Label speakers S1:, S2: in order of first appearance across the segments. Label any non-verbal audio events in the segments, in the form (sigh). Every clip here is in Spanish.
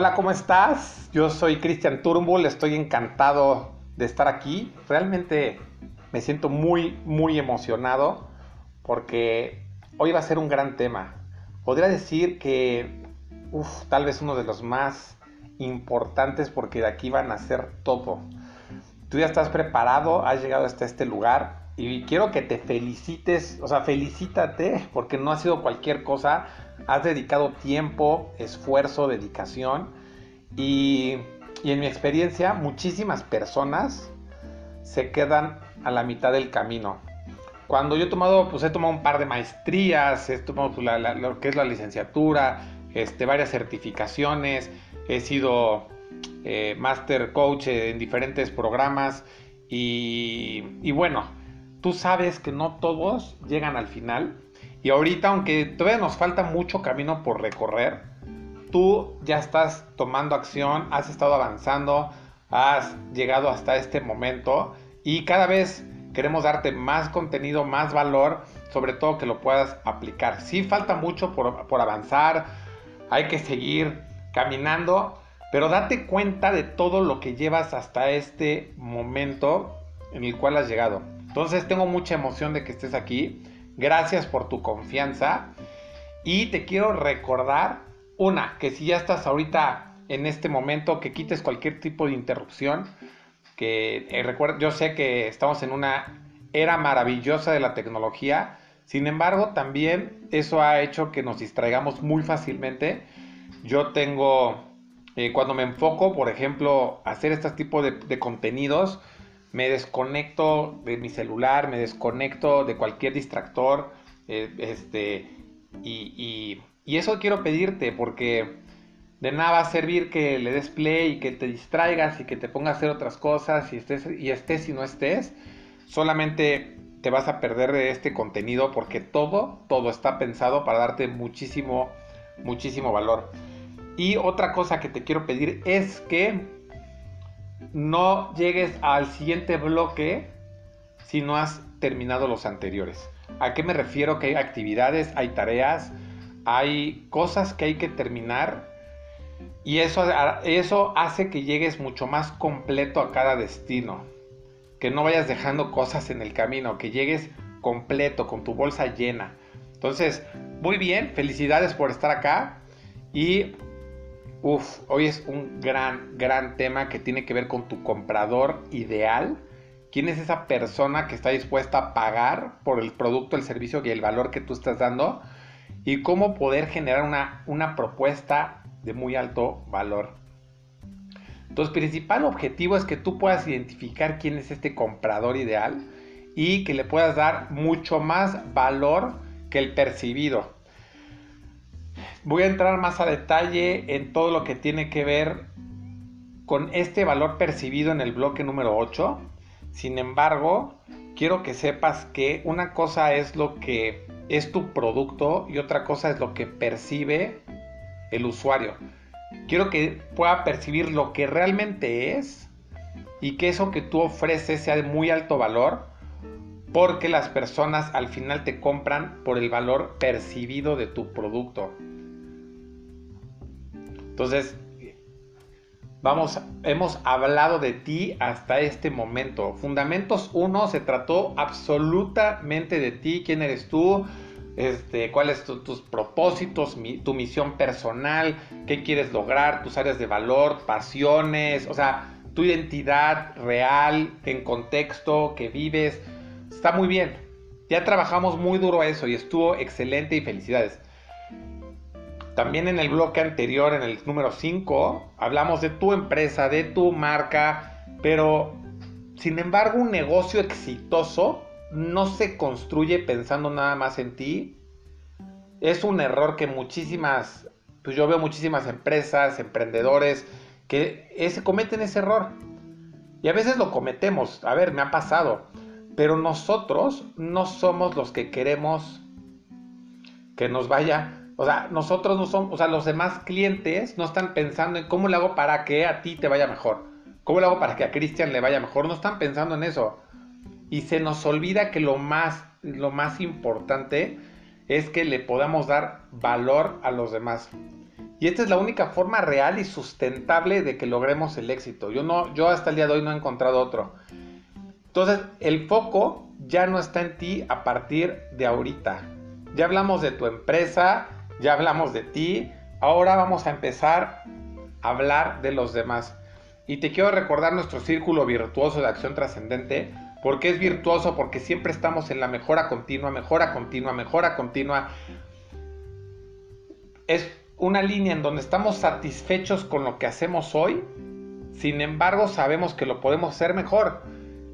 S1: Hola, ¿cómo estás? Yo soy Cristian Turnbull, estoy encantado de estar aquí. Realmente me siento muy, muy emocionado porque hoy va a ser un gran tema. Podría decir que, uff, tal vez uno de los más importantes porque de aquí van a ser todo. Tú ya estás preparado, has llegado hasta este lugar y quiero que te felicites, o sea, felicítate porque no ha sido cualquier cosa, has dedicado tiempo, esfuerzo, dedicación y, en mi experiencia muchísimas personas se quedan a la mitad del camino. Cuando yo he tomado, pues he tomado un par de maestrías, he tomado pues, lo que es la licenciatura, este, varias certificaciones, he sido eh, master coach en diferentes programas y, y bueno, tú sabes que no todos llegan al final. Y ahorita, aunque todavía nos falta mucho camino por recorrer, tú ya estás tomando acción, has estado avanzando, has llegado hasta este momento y cada vez queremos darte más contenido, más valor, sobre todo que lo puedas aplicar. Sí falta mucho por, por avanzar, hay que seguir caminando, pero date cuenta de todo lo que llevas hasta este momento en el cual has llegado. Entonces tengo mucha emoción de que estés aquí. Gracias por tu confianza. Y te quiero recordar, una, que si ya estás ahorita en este momento, que quites cualquier tipo de interrupción. Que eh, yo sé que estamos en una era maravillosa de la tecnología. Sin embargo, también eso ha hecho que nos distraigamos muy fácilmente. Yo tengo, eh, cuando me enfoco, por ejemplo, hacer este tipo de contenidos, me desconecto de mi celular, me desconecto de cualquier distractor, eh, este, y, eso quiero pedirte porque de nada va a servir que le des play y que te distraigas y que te pongas a hacer otras cosas y estés y estés y no estés, solamente te vas a perder de este contenido porque todo, todo está pensado para darte muchísimo, muchísimo valor. Y otra cosa que te quiero pedir es que no llegues al siguiente bloque si no has terminado los anteriores. ¿A qué me refiero? Que hay actividades, hay tareas, hay cosas que hay que terminar y eso, eso hace que llegues mucho más completo a cada destino. Que no vayas dejando cosas en el camino, que llegues completo, con tu bolsa llena. Entonces, muy bien, felicidades por estar acá y Uf, hoy es un gran, gran tema que tiene que ver con tu comprador ideal. ¿Quién es esa persona que está dispuesta a pagar por el producto, el servicio y el valor que tú estás dando? Y cómo poder generar una, una propuesta de muy alto valor. Entonces, principal objetivo es que tú puedas identificar quién es este comprador ideal y que le puedas dar mucho más valor que el percibido. Voy a entrar más a detalle en todo lo que tiene que ver con este valor percibido en el bloque número 8. Sin embargo, quiero que sepas que una cosa es lo que es tu producto y otra cosa es lo que percibe el usuario. Quiero que pueda percibir lo que realmente es y que eso que tú ofreces sea de muy alto valor porque las personas al final te compran por el valor percibido de tu producto. Entonces, vamos, hemos hablado de ti hasta este momento. Fundamentos 1 se trató absolutamente de ti, quién eres tú, este, cuáles son tus propósitos, tu misión personal, qué quieres lograr, tus áreas de valor, pasiones, o sea, tu identidad real, en contexto, que vives. Está muy bien. Ya trabajamos muy duro eso y estuvo excelente y felicidades. También en el bloque anterior, en el número 5, hablamos de tu empresa, de tu marca, pero sin embargo un negocio exitoso no se construye pensando nada más en ti. Es un error que muchísimas, pues yo veo muchísimas empresas, emprendedores, que ese, cometen ese error. Y a veces lo cometemos, a ver, me ha pasado, pero nosotros no somos los que queremos que nos vaya o sea, nosotros no somos, o sea, los demás clientes no están pensando en cómo le hago para que a ti te vaya mejor. ¿Cómo le hago para que a Cristian le vaya mejor? No están pensando en eso. Y se nos olvida que lo más, lo más importante es que le podamos dar valor a los demás. Y esta es la única forma real y sustentable de que logremos el éxito. Yo, no, yo hasta el día de hoy no he encontrado otro. Entonces, el foco ya no está en ti a partir de ahorita. Ya hablamos de tu empresa, ya hablamos de ti. Ahora vamos a empezar a hablar de los demás. Y te quiero recordar nuestro círculo virtuoso de acción trascendente. porque es virtuoso? Porque siempre estamos en la mejora continua, mejora continua, mejora continua. Es una línea en donde estamos satisfechos con lo que hacemos hoy, sin embargo sabemos que lo podemos hacer mejor.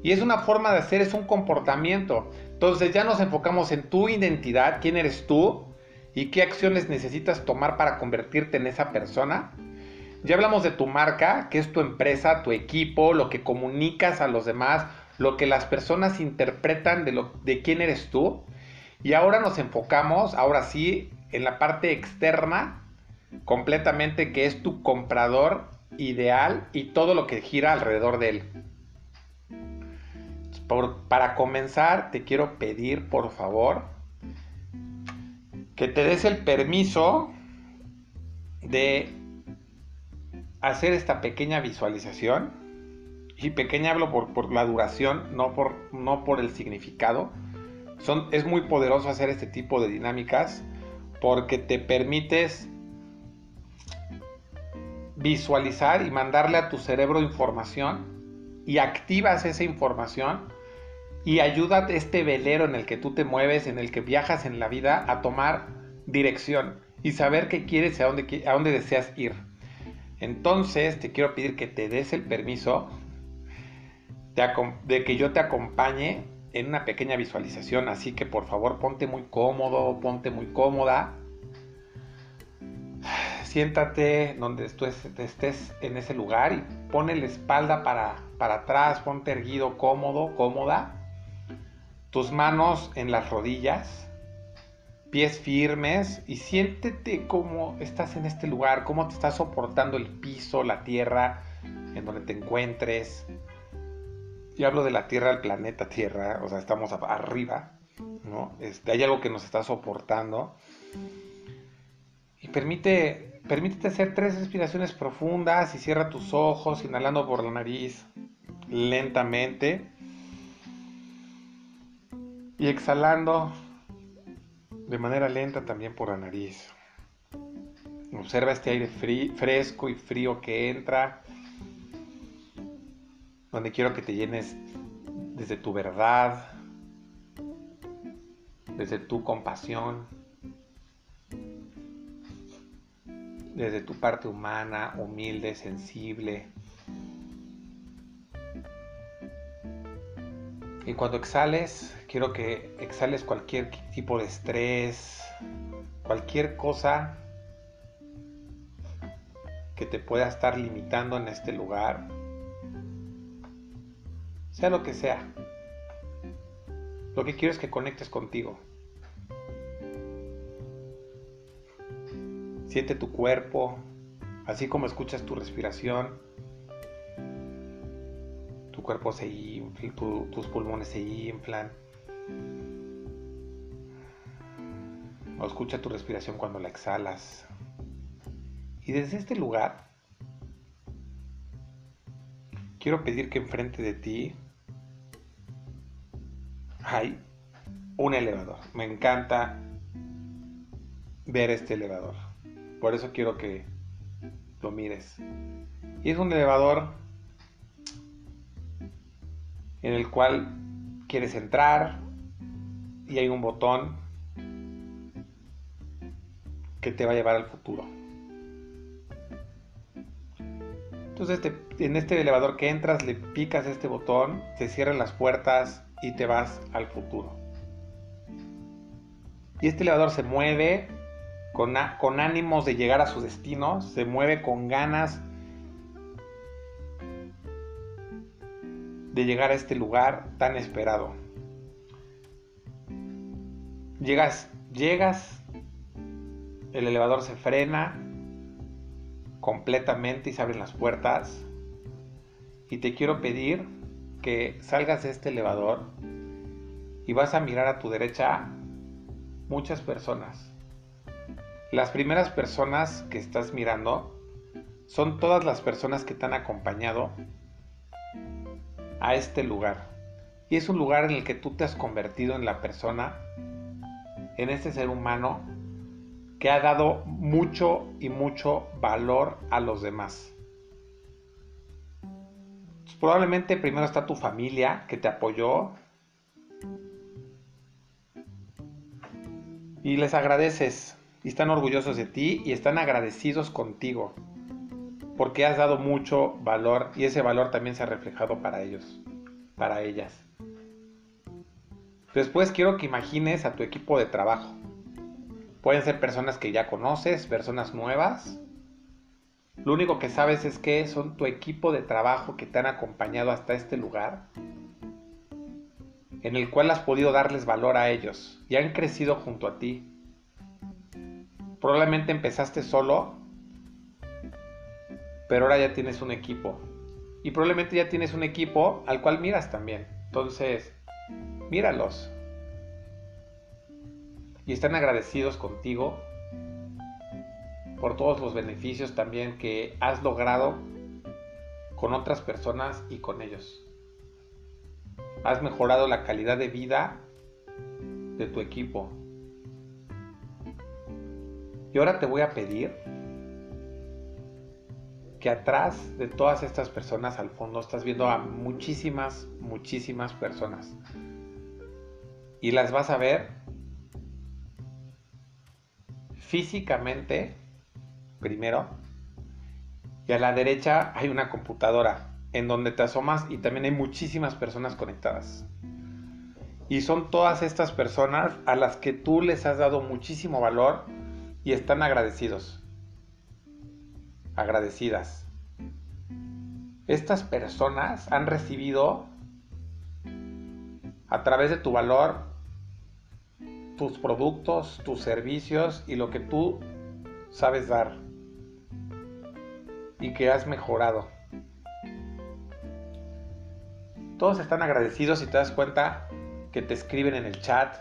S1: Y es una forma de hacer, es un comportamiento. Entonces ya nos enfocamos en tu identidad, quién eres tú y qué acciones necesitas tomar para convertirte en esa persona. Ya hablamos de tu marca, que es tu empresa, tu equipo, lo que comunicas a los demás, lo que las personas interpretan de, quién eres tú. Y ahora nos enfocamos, ahora sí, en la parte externa completamente que es tu comprador ideal y todo lo que gira alrededor de él. para comenzar, te quiero pedir, por favor, que te des el permiso de hacer esta pequeña visualización. Y pequeña hablo por, por la duración, no por, no por el significado. Son, es muy poderoso hacer este tipo de dinámicas porque te permites visualizar y mandarle a tu cerebro información y activas esa información y ayuda a este velero en el que tú te mueves, en el que viajas en la vida, a tomar dirección y saber qué quieres y a dónde, a dónde deseas ir. Entonces te quiero pedir que te des el permiso de que yo te acompañe en una pequeña visualización, así que por favor ponte muy cómodo, ponte muy cómoda siéntate donde tú estés en ese lugar y pone la espalda para, para atrás, ponte erguido, cómodo, cómoda. Tus manos en las rodillas, pies firmes y siéntete cómo estás en este lugar, cómo te está soportando el piso, la tierra en donde te encuentres. Y hablo de la Tierra, el planeta Tierra, o sea, estamos arriba, ¿no? Este, hay algo que nos está soportando. Y permite Permítete hacer tres respiraciones profundas y cierra tus ojos, inhalando por la nariz lentamente. Y exhalando de manera lenta también por la nariz. Observa este aire fresco y frío que entra, donde quiero que te llenes desde tu verdad, desde tu compasión, desde tu parte humana, humilde, sensible. Y cuando exhales, quiero que exhales cualquier tipo de estrés, cualquier cosa que te pueda estar limitando en este lugar, sea lo que sea. Lo que quiero es que conectes contigo. Siente tu cuerpo, así como escuchas tu respiración. Tu cuerpo se infla, tus pulmones se inflan. O escucha tu respiración cuando la exhalas. Y desde este lugar, quiero pedir que enfrente de ti hay un elevador. Me encanta ver este elevador. Por eso quiero que lo mires. Y es un elevador en el cual quieres entrar y hay un botón que te va a llevar al futuro. Entonces en este elevador que entras le picas este botón, se cierran las puertas y te vas al futuro. Y este elevador se mueve con, ánimos de llegar a su destino, se mueve con ganas de llegar a este lugar tan esperado. Llegas, llegas, el elevador se frena completamente y se abren las puertas. Y te quiero pedir que salgas de este elevador y vas a mirar a tu derecha muchas personas Las primeras personas que estás mirando son todas las personas que te han acompañado a este lugar. Y es un lugar en el que tú te has convertido en la persona, en este ser humano que ha dado mucho y mucho valor a los demás. probablemente primero está tu familia que te apoyó y les agradeces y están orgullosos de ti y están agradecidos contigo porque has dado mucho valor y ese valor también se ha reflejado para ellos, para ellas. Después quiero que imagines a tu equipo de trabajo. Pueden ser personas que ya conoces, personas nuevas. Lo único que sabes es que son tu equipo de trabajo que te han acompañado hasta este lugar, en el cual has podido darles valor a ellos y han crecido junto a ti. Probablemente empezaste solo pero ahora ya tienes un equipo. Y probablemente ya tienes un equipo al cual miras también. Entonces, míralos. Y están agradecidos contigo por todos los beneficios también que has logrado con otras personas y con ellos. Has mejorado la calidad de vida de tu equipo. Y ahora te voy a pedir atrás de todas estas personas al fondo estás viendo a muchísimas, muchísimas personas. Y las vas a ver físicamente primero. Y a la derecha hay una computadora en donde te asomas y también hay muchísimas personas conectadas. Y son todas estas personas a las que tú les has dado muchísimo valor y están agradecidos agradecidas. Estas personas han recibido a través de tu valor tus productos, tus servicios y lo que tú sabes dar y que has mejorado. Todos están agradecidos y te das cuenta que te escriben en el chat.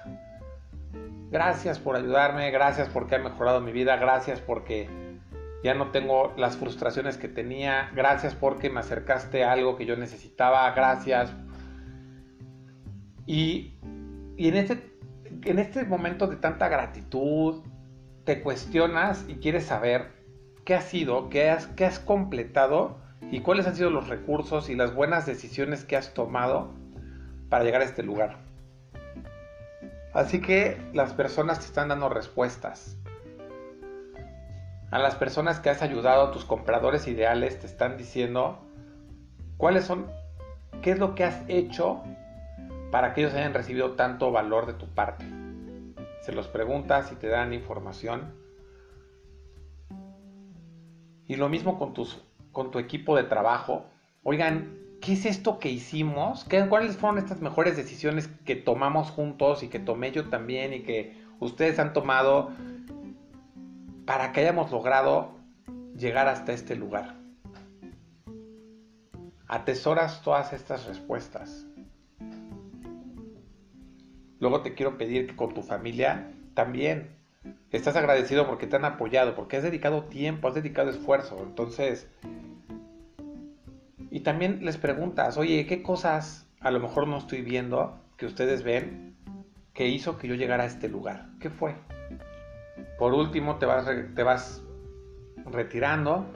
S1: Gracias por ayudarme, gracias porque ha mejorado mi vida, gracias porque ya no tengo las frustraciones que tenía, gracias porque me acercaste a algo que yo necesitaba, gracias. Y, en, este, en este momento de tanta gratitud, te cuestionas y quieres saber qué ha sido, qué has, qué has completado y cuáles han sido los recursos y las buenas decisiones que has tomado para llegar a este lugar. Así que las personas te están dando respuestas a las personas que has ayudado, a tus compradores ideales, te están diciendo cuáles son, qué es lo que has hecho para que ellos hayan recibido tanto valor de tu parte. Se los preguntas y te dan información. Y lo mismo con, tus, con tu equipo de trabajo. Oigan, ¿qué es esto que hicimos? ¿Qué, ¿Cuáles fueron estas mejores decisiones que tomamos juntos y que tomé yo también y que ustedes han tomado? Para que hayamos logrado llegar hasta este lugar. Atesoras todas estas respuestas. Luego te quiero pedir que con tu familia también estás agradecido porque te han apoyado, porque has dedicado tiempo, has dedicado esfuerzo. Entonces, y también les preguntas, oye, ¿qué cosas a lo mejor no estoy viendo que ustedes ven que hizo que yo llegara a este lugar? ¿Qué fue? Por último, te vas, te vas retirando,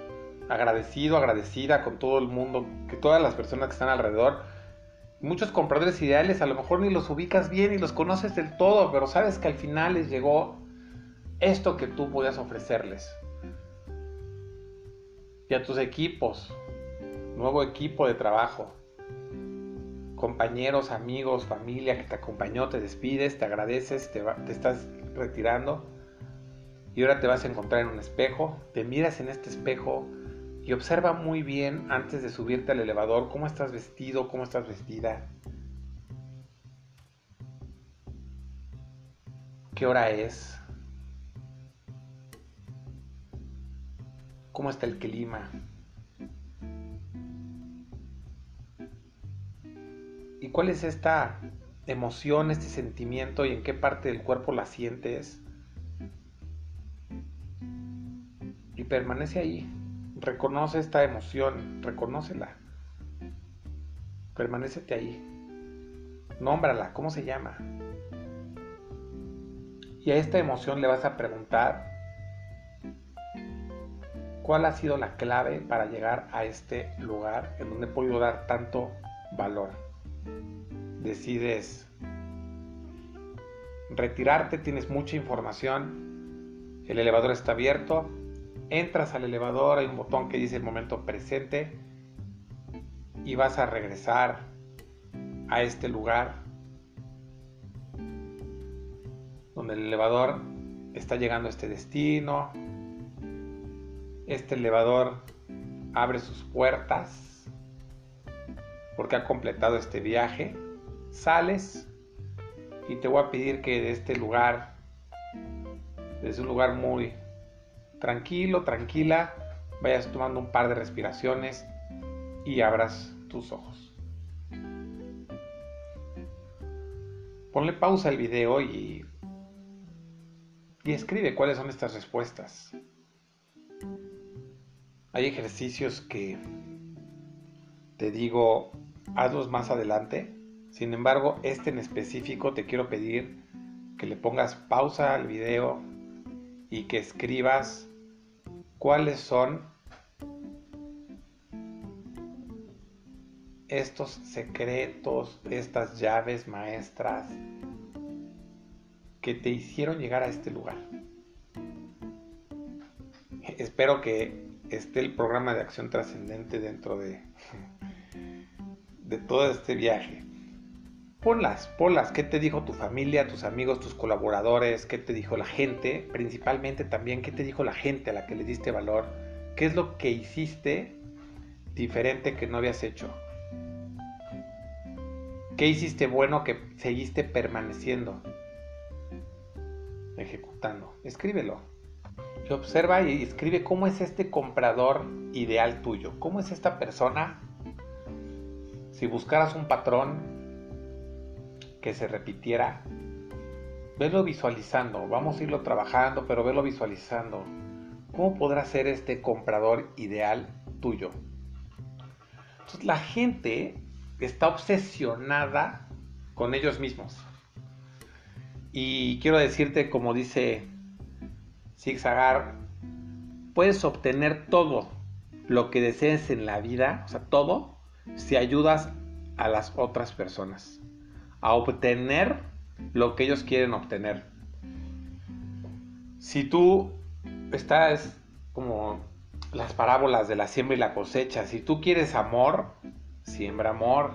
S1: agradecido, agradecida con todo el mundo, que todas las personas que están alrededor. Muchos compradores ideales a lo mejor ni los ubicas bien ni los conoces del todo, pero sabes que al final les llegó esto que tú podías ofrecerles. Y a tus equipos, nuevo equipo de trabajo, compañeros, amigos, familia que te acompañó, te despides, te agradeces, te estás retirando y ahora te vas a encontrar en un espejo, te miras en este espejo y observa muy bien antes de subirte al elevador cómo estás vestido, cómo estás vestida. ¿Qué hora es? ¿Cómo está el clima? ¿Y cuál es esta emoción, este sentimiento y en qué parte del cuerpo la sientes? Permanece ahí. Reconoce esta emoción, reconócela. Permanecete ahí. Nómbrala, ¿cómo se llama? Y a esta emoción le vas a preguntar cuál ha sido la clave para llegar a este lugar en donde he podido dar tanto valor. Decides retirarte, tienes mucha información, el elevador está abierto, entras al elevador, hay un botón que dice el momento presente y vas a regresar a este lugar donde el elevador está llegando a este destino. Este elevador abre sus puertas porque ha completado este viaje. Sales y te voy a pedir que de este lugar, desde un lugar muy tranquilo, tranquila, vayas tomando un par de respiraciones y abras tus ojos. Ponle pausa al video y, y escribe cuáles son estas respuestas. Hay ejercicios que te digo, hazlos más adelante. Sin embargo, este en específico te quiero pedir que le pongas pausa al video y que escribas cuáles son estos secretos, estas llaves maestras que te hicieron llegar a este lugar. Espero que esté el programa de acción trascendente dentro de, (laughs) de todo este viaje. Ponlas, ponlas, ¿qué te dijo tu familia, tus amigos, tus colaboradores? ¿Qué te dijo la gente? Principalmente también, ¿qué te dijo la gente a la que le diste valor? ¿Qué es lo que hiciste diferente que no habías hecho? ¿Qué hiciste bueno que seguiste permaneciendo? Ejecutando. Escríbelo. Y observa y escribe cómo es este comprador ideal tuyo. ¿Cómo es esta persona? Si buscaras un patrón que se repitiera, velo visualizando. Vamos a irlo trabajando, pero velo visualizando. ¿Cómo podrá ser este comprador ideal tuyo? Entonces la gente está obsesionada con ellos mismos. Y quiero decirte, como dice Zigzagar, puedes obtener todo lo que desees en la vida, o sea, todo, si ayudas a las otras personas a obtener lo que ellos quieren obtener. Si tú estás como las parábolas de la siembra y la cosecha, si tú quieres amor, siembra amor.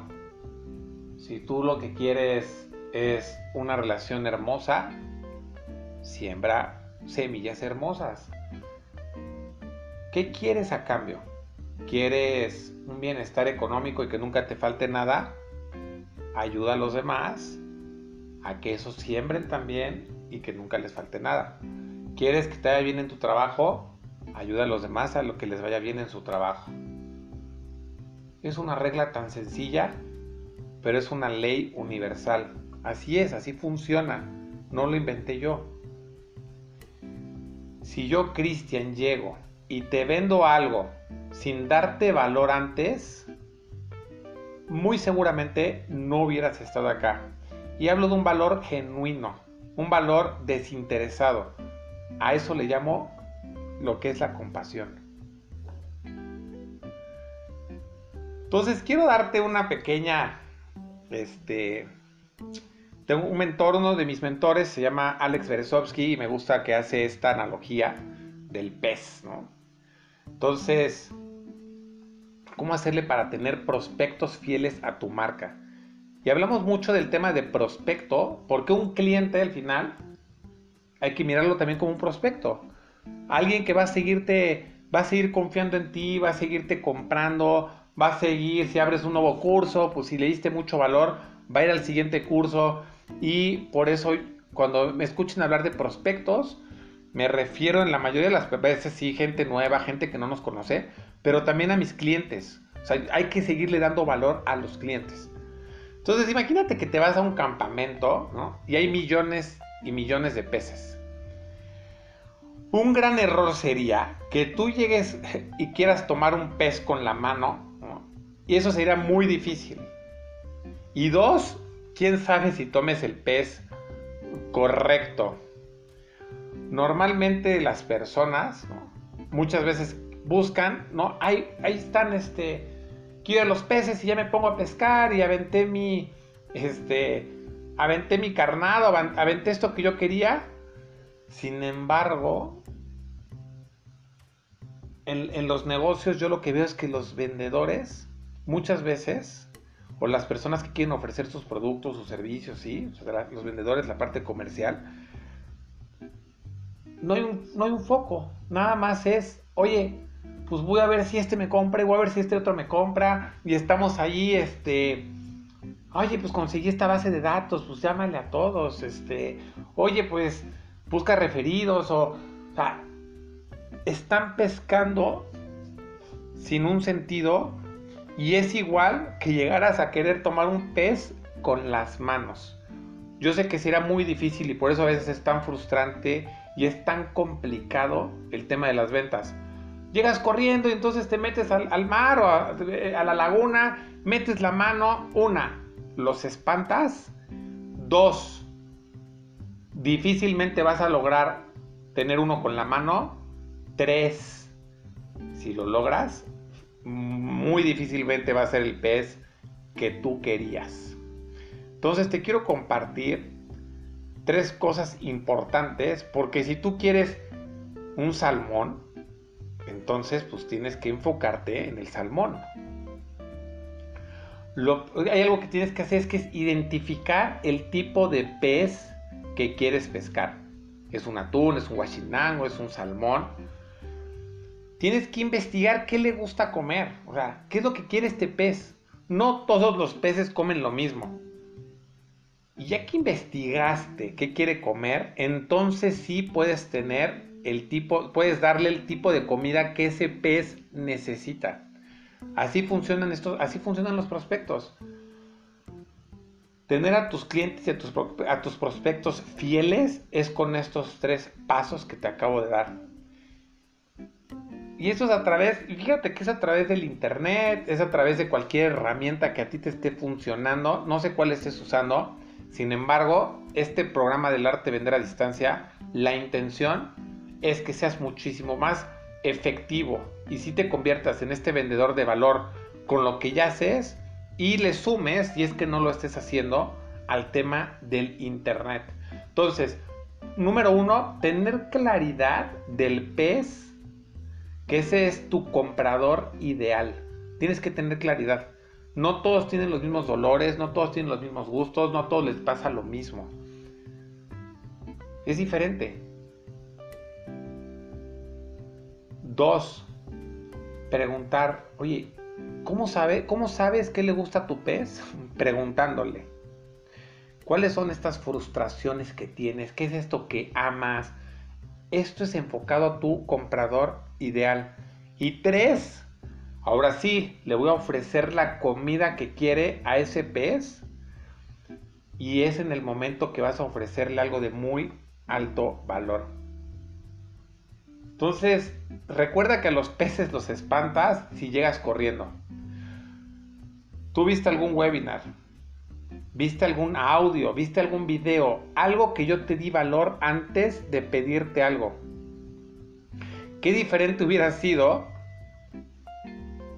S1: Si tú lo que quieres es una relación hermosa, siembra semillas hermosas. ¿Qué quieres a cambio? ¿Quieres un bienestar económico y que nunca te falte nada? Ayuda a los demás a que eso siembren también y que nunca les falte nada. ¿Quieres que te vaya bien en tu trabajo? Ayuda a los demás a lo que les vaya bien en su trabajo. Es una regla tan sencilla, pero es una ley universal. Así es, así funciona. No lo inventé yo. Si yo, Cristian, llego y te vendo algo sin darte valor antes, muy seguramente no hubieras estado acá. Y hablo de un valor genuino, un valor desinteresado. A eso le llamo lo que es la compasión. Entonces quiero darte una pequeña, este, tengo un mentor, uno de mis mentores se llama Alex Berezovsky y me gusta que hace esta analogía del pez, ¿no? Entonces, ¿cómo hacerle para tener prospectos fieles a tu marca? Y hablamos mucho del tema de prospecto, porque un cliente al final hay que mirarlo también como un prospecto. Alguien que va a seguirte, va a seguir confiando en ti, va a seguirte comprando, va a seguir, si abres un nuevo curso, pues si le diste mucho valor, va a ir al siguiente curso y por eso cuando me escuchen hablar de prospectos, me refiero en la mayoría de las veces sí, gente nueva, gente que no nos conoce, pero también a mis clientes. O sea, hay que seguirle dando valor a los clientes. Entonces, imagínate que te vas a un campamento, ¿no? Y hay millones y millones de peces. Un gran error sería que tú llegues (laughs) y quieras tomar un pez con la mano, y eso sería muy difícil. Y dos, quién sabe si tomes el pez correcto. Normalmente las personas muchas veces buscan, ¿no? Ahí, ahí están, este, quiero los peces y ya me pongo a pescar y aventé mi, este, aventé mi carnado, aventé esto que yo quería. Sin embargo, en, los negocios yo lo que veo es que los vendedores muchas veces, o las personas que quieren ofrecer sus productos, sus servicios, ¿sí? los vendedores, la parte comercial, no hay, un, no hay un foco, nada más es, oye, pues voy a ver si este me compra y voy a ver si este otro me compra y estamos ahí, este, oye, pues conseguí esta base de datos, pues llámale a todos, este, oye, pues busca referidos o, o sea, están pescando sin un sentido y es igual que llegaras a querer tomar un pez con las manos. Yo sé que será muy difícil y por eso a veces es tan frustrante y es tan complicado el tema de las ventas. Llegas corriendo y entonces te metes al, mar o a, a la laguna, metes la mano, una, los espantas, dos, difícilmente vas a lograr tener uno con la mano, tres, si lo logras, muy difícilmente va a ser el pez que tú querías. Entonces te quiero compartir tres cosas importantes porque si tú quieres un salmón, entonces pues tienes que enfocarte en el salmón. hay algo que tienes que hacer es que es identificar el tipo de pez que quieres pescar. Es un atún, es un guachinango, es un salmón tienes que investigar qué le gusta comer, o sea, qué es lo que quiere este pez. No todos los peces comen lo mismo. Y ya que investigaste qué quiere comer, entonces sí puedes tener el tipo, puedes darle el tipo de comida que ese pez necesita. Así funcionan estos, así funcionan los prospectos. Tener a tus clientes y a tus, a tus prospectos fieles es con estos tres pasos que te acabo de dar. Y eso es a través, fíjate que es a través del internet, es a través de cualquier herramienta que a ti te esté funcionando, no sé cuál estés usando. Sin embargo, este programa del arte vender a distancia, la intención es que seas muchísimo más efectivo y si te conviertas en este vendedor de valor con lo que ya haces y le sumes, y es que no lo estés haciendo, al tema del internet. Entonces, número uno, tener claridad del pez que ese es tu comprador ideal. Tienes que tener claridad. No todos tienen los mismos dolores, no todos tienen los mismos gustos, no a todos les pasa lo mismo. Es diferente. Dos, preguntar, oye, ¿cómo, sabe, ¿cómo sabes qué le gusta a tu pez? (laughs) Preguntándole. ¿Cuáles son estas frustraciones que tienes? ¿Qué es esto que amas? Esto es enfocado a tu comprador ideal. Y tres, ahora sí, le voy a ofrecer la comida que quiere a ese pez. Y es en el momento que vas a ofrecerle algo de muy alto valor. Entonces, recuerda que a los peces los espantas si llegas corriendo. ¿Tú viste algún webinar? viste algún audio, viste algún video, algo que yo te di valor antes de pedirte algo. Qué diferente hubiera sido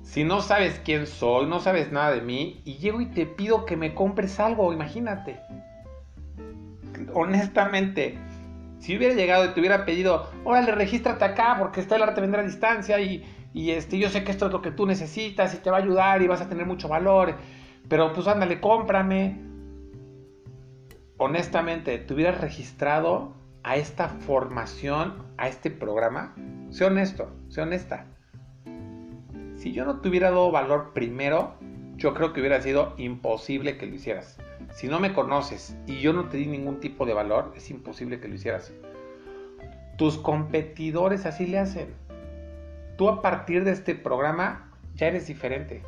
S1: si no sabes quién soy, no sabes nada de mí y llego y te pido que me compres algo, imagínate. Honestamente, si hubiera llegado y te hubiera pedido, órale, regístrate acá porque está el arte vender a distancia y, y este, yo sé que esto es lo que tú necesitas y te va a ayudar y vas a tener mucho valor pero pues ándale, cómprame. Honestamente, ¿te hubieras registrado a esta formación, a este programa? Sé honesto, sé honesta. Si yo no te hubiera dado valor primero, yo creo que hubiera sido imposible que lo hicieras. Si no me conoces y yo no te di ningún tipo de valor, es imposible que lo hicieras. Tus competidores así le hacen. Tú a partir de este programa ya eres diferente.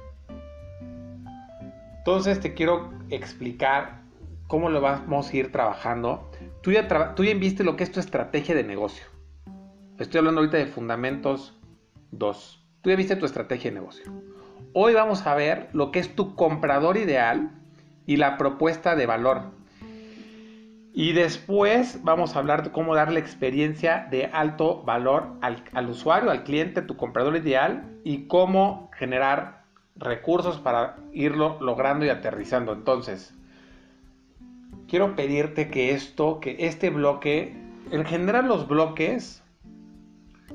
S1: Entonces te quiero explicar cómo lo vamos a ir trabajando. Tú ya, tú viste lo que es tu estrategia de negocio. Estoy hablando ahorita de fundamentos 2. Tú ya viste tu estrategia de negocio. Hoy vamos a ver lo que es tu comprador ideal y la propuesta de valor. Y después vamos a hablar de cómo darle experiencia de alto valor al, al, usuario, al cliente, tu comprador ideal y cómo generar recursos para irlo logrando y aterrizando. Entonces, quiero pedirte que esto, que este bloque, en general los bloques,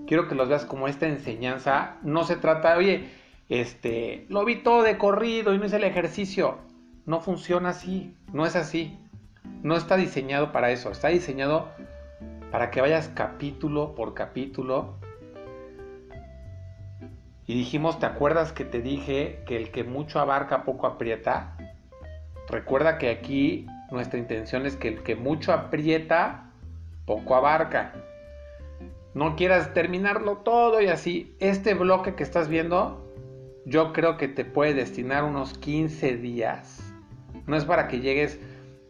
S1: quiero que los veas como esta enseñanza. No se trata, oye, este, lo vi todo de corrido y no hice el ejercicio. No funciona así, no es así. No está diseñado para eso, está diseñado para que vayas capítulo por capítulo. Y dijimos, ¿te acuerdas que te dije que el que mucho abarca poco aprieta? Recuerda que aquí nuestra intención es que el que mucho aprieta, poco abarca. No quieras terminarlo todo y así. Este bloque que estás viendo, yo creo que te puede destinar unos 15 días. No es para que llegues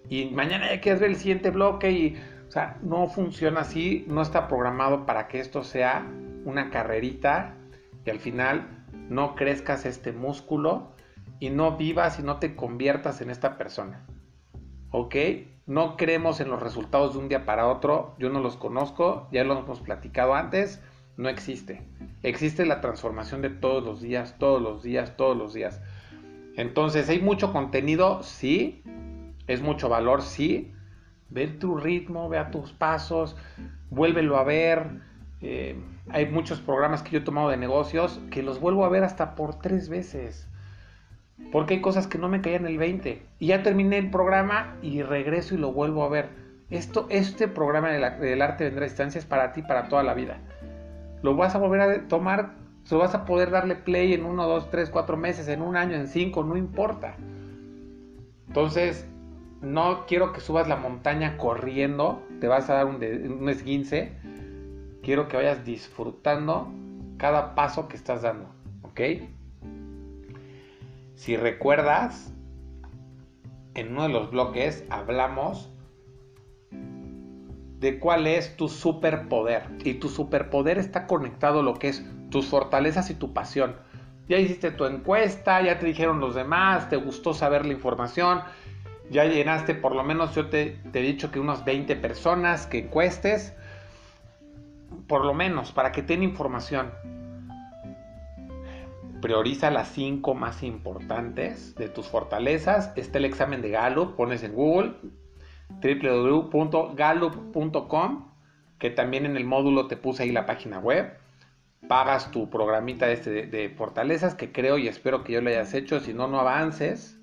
S1: y mañana ya quieres ver el siguiente bloque y... O sea, no funciona así, no está programado para que esto sea una carrerita y al final no crezcas este músculo y no vivas y no te conviertas en esta persona. ¿ok? No creemos en los resultados de un día para otro, yo no los conozco, ya lo hemos platicado antes, no existe. Existe la transformación de todos los días, todos los días, todos los días. Entonces, ¿hay mucho contenido? Sí. ¿Es mucho valor? Sí. Ve tu ritmo, vea tus pasos, vuélvelo a ver. Eh, hay muchos programas que yo he tomado de negocios que los vuelvo a ver hasta por tres veces. Porque hay cosas que no me caían el 20. Y ya terminé el programa y regreso y lo vuelvo a ver. Esto, este programa del arte vendrá a distancia es para ti, para toda la vida. Lo vas a volver a tomar, lo vas a poder darle play en 1, 2, 3, 4 meses, en un año, en 5, no importa. Entonces, no quiero que subas la montaña corriendo, te vas a dar un, un esguince. Quiero que vayas disfrutando cada paso que estás dando, ¿ok? Si recuerdas, en uno de los bloques hablamos de cuál es tu superpoder. Y tu superpoder está conectado a lo que es tus fortalezas y tu pasión. Ya hiciste tu encuesta, ya te dijeron los demás, te gustó saber la información, ya llenaste por lo menos, yo te, he dicho que unas 20 personas que encuestes, por lo menos, para que tengan información prioriza las cinco más importantes de tus fortalezas. Está el examen de Gallup, pones en Google www.gallup.com, que también en el módulo te puse ahí la página web. Pagas tu programita este de, fortalezas, que creo y espero que yo lo hayas hecho, si no, no avances.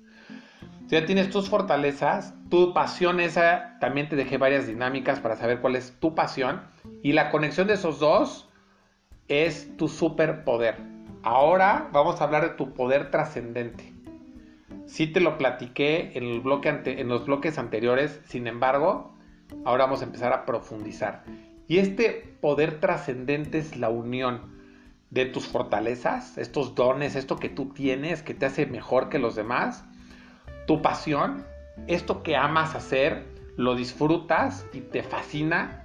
S1: Si ya tienes tus fortalezas, tu pasión esa, también te dejé varias dinámicas para saber cuál es tu pasión. Y la conexión de esos dos es tu superpoder. Ahora vamos a hablar de tu poder trascendente. Sí te lo platiqué en los bloques anteriores, sin embargo, ahora vamos a empezar a profundizar. Y este poder trascendente es la unión de tus fortalezas, estos dones, esto que tú tienes, que te hace mejor que los demás, tu pasión, esto que amas hacer, lo disfrutas y te fascina,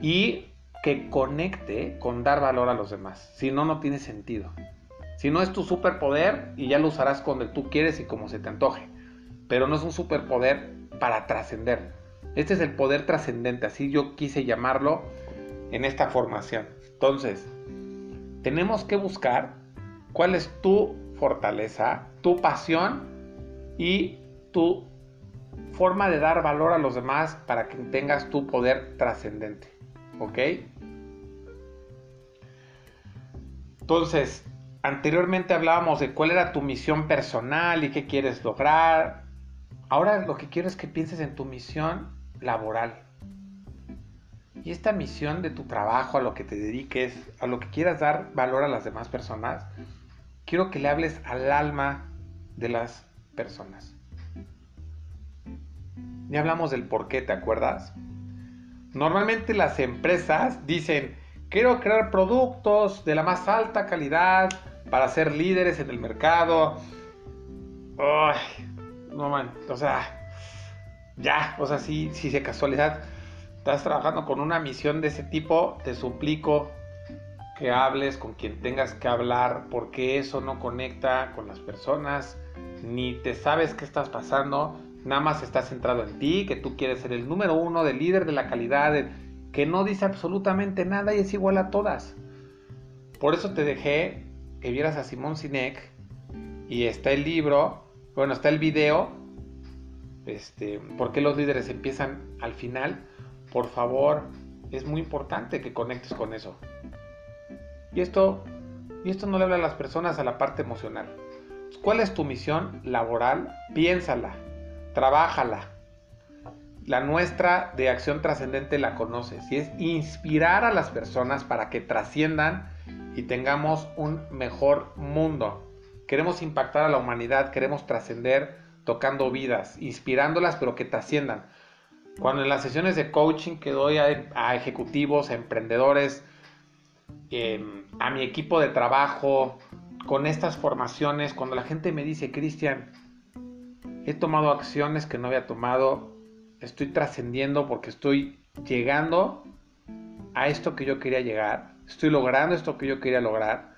S1: y que conecte con dar valor a los demás. Si no, no tiene sentido. Si no es tu superpoder y ya lo usarás cuando tú quieres y como se te antoje. Pero no es un superpoder para trascender. Este es el poder trascendente, así yo quise llamarlo en esta formación. Entonces, tenemos que buscar cuál es tu fortaleza, tu pasión y tu forma de dar valor a los demás para que tengas tu poder trascendente. ¿Ok? Entonces, anteriormente hablábamos de cuál era tu misión personal y qué quieres lograr. Ahora lo que quiero es que pienses en tu misión laboral. Y esta misión de tu trabajo, a lo que te dediques, a lo que quieras dar valor a las demás personas, quiero que le hables al alma de las personas. Ya hablamos del por qué, ¿te acuerdas? Normalmente las empresas dicen, Quiero crear productos de la más alta calidad para ser líderes en el mercado. Ay, no man, o sea, ya, o sea, sí, sí, de casualidad estás trabajando con una misión de ese tipo, te suplico que hables con quien tengas que hablar, porque eso no conecta con las personas, ni te sabes qué estás pasando, nada más estás centrado en ti, que tú quieres ser el número uno, del líder de la calidad, que no dice absolutamente nada y es igual a todas. Por eso te dejé que vieras a Simón Sinek y está el libro, bueno, está el video, este, ¿por qué los líderes empiezan al final? Por favor, es muy importante que conectes con eso. Y esto, y esto no le habla a las personas a la parte emocional. ¿Cuál es tu misión laboral? Piénsala, trabájala. La nuestra de acción trascendente la conoces y es inspirar a las personas para que trasciendan y tengamos un mejor mundo. Queremos impactar a la humanidad, queremos trascender tocando vidas, inspirándolas, pero que trasciendan. Cuando en las sesiones de coaching que doy a, ejecutivos, a emprendedores, em, a mi equipo de trabajo, con estas formaciones, cuando la gente me dice, Cristian, he tomado acciones que no había tomado, estoy trascendiendo porque estoy llegando a esto que yo quería llegar, estoy logrando esto que yo quería lograr,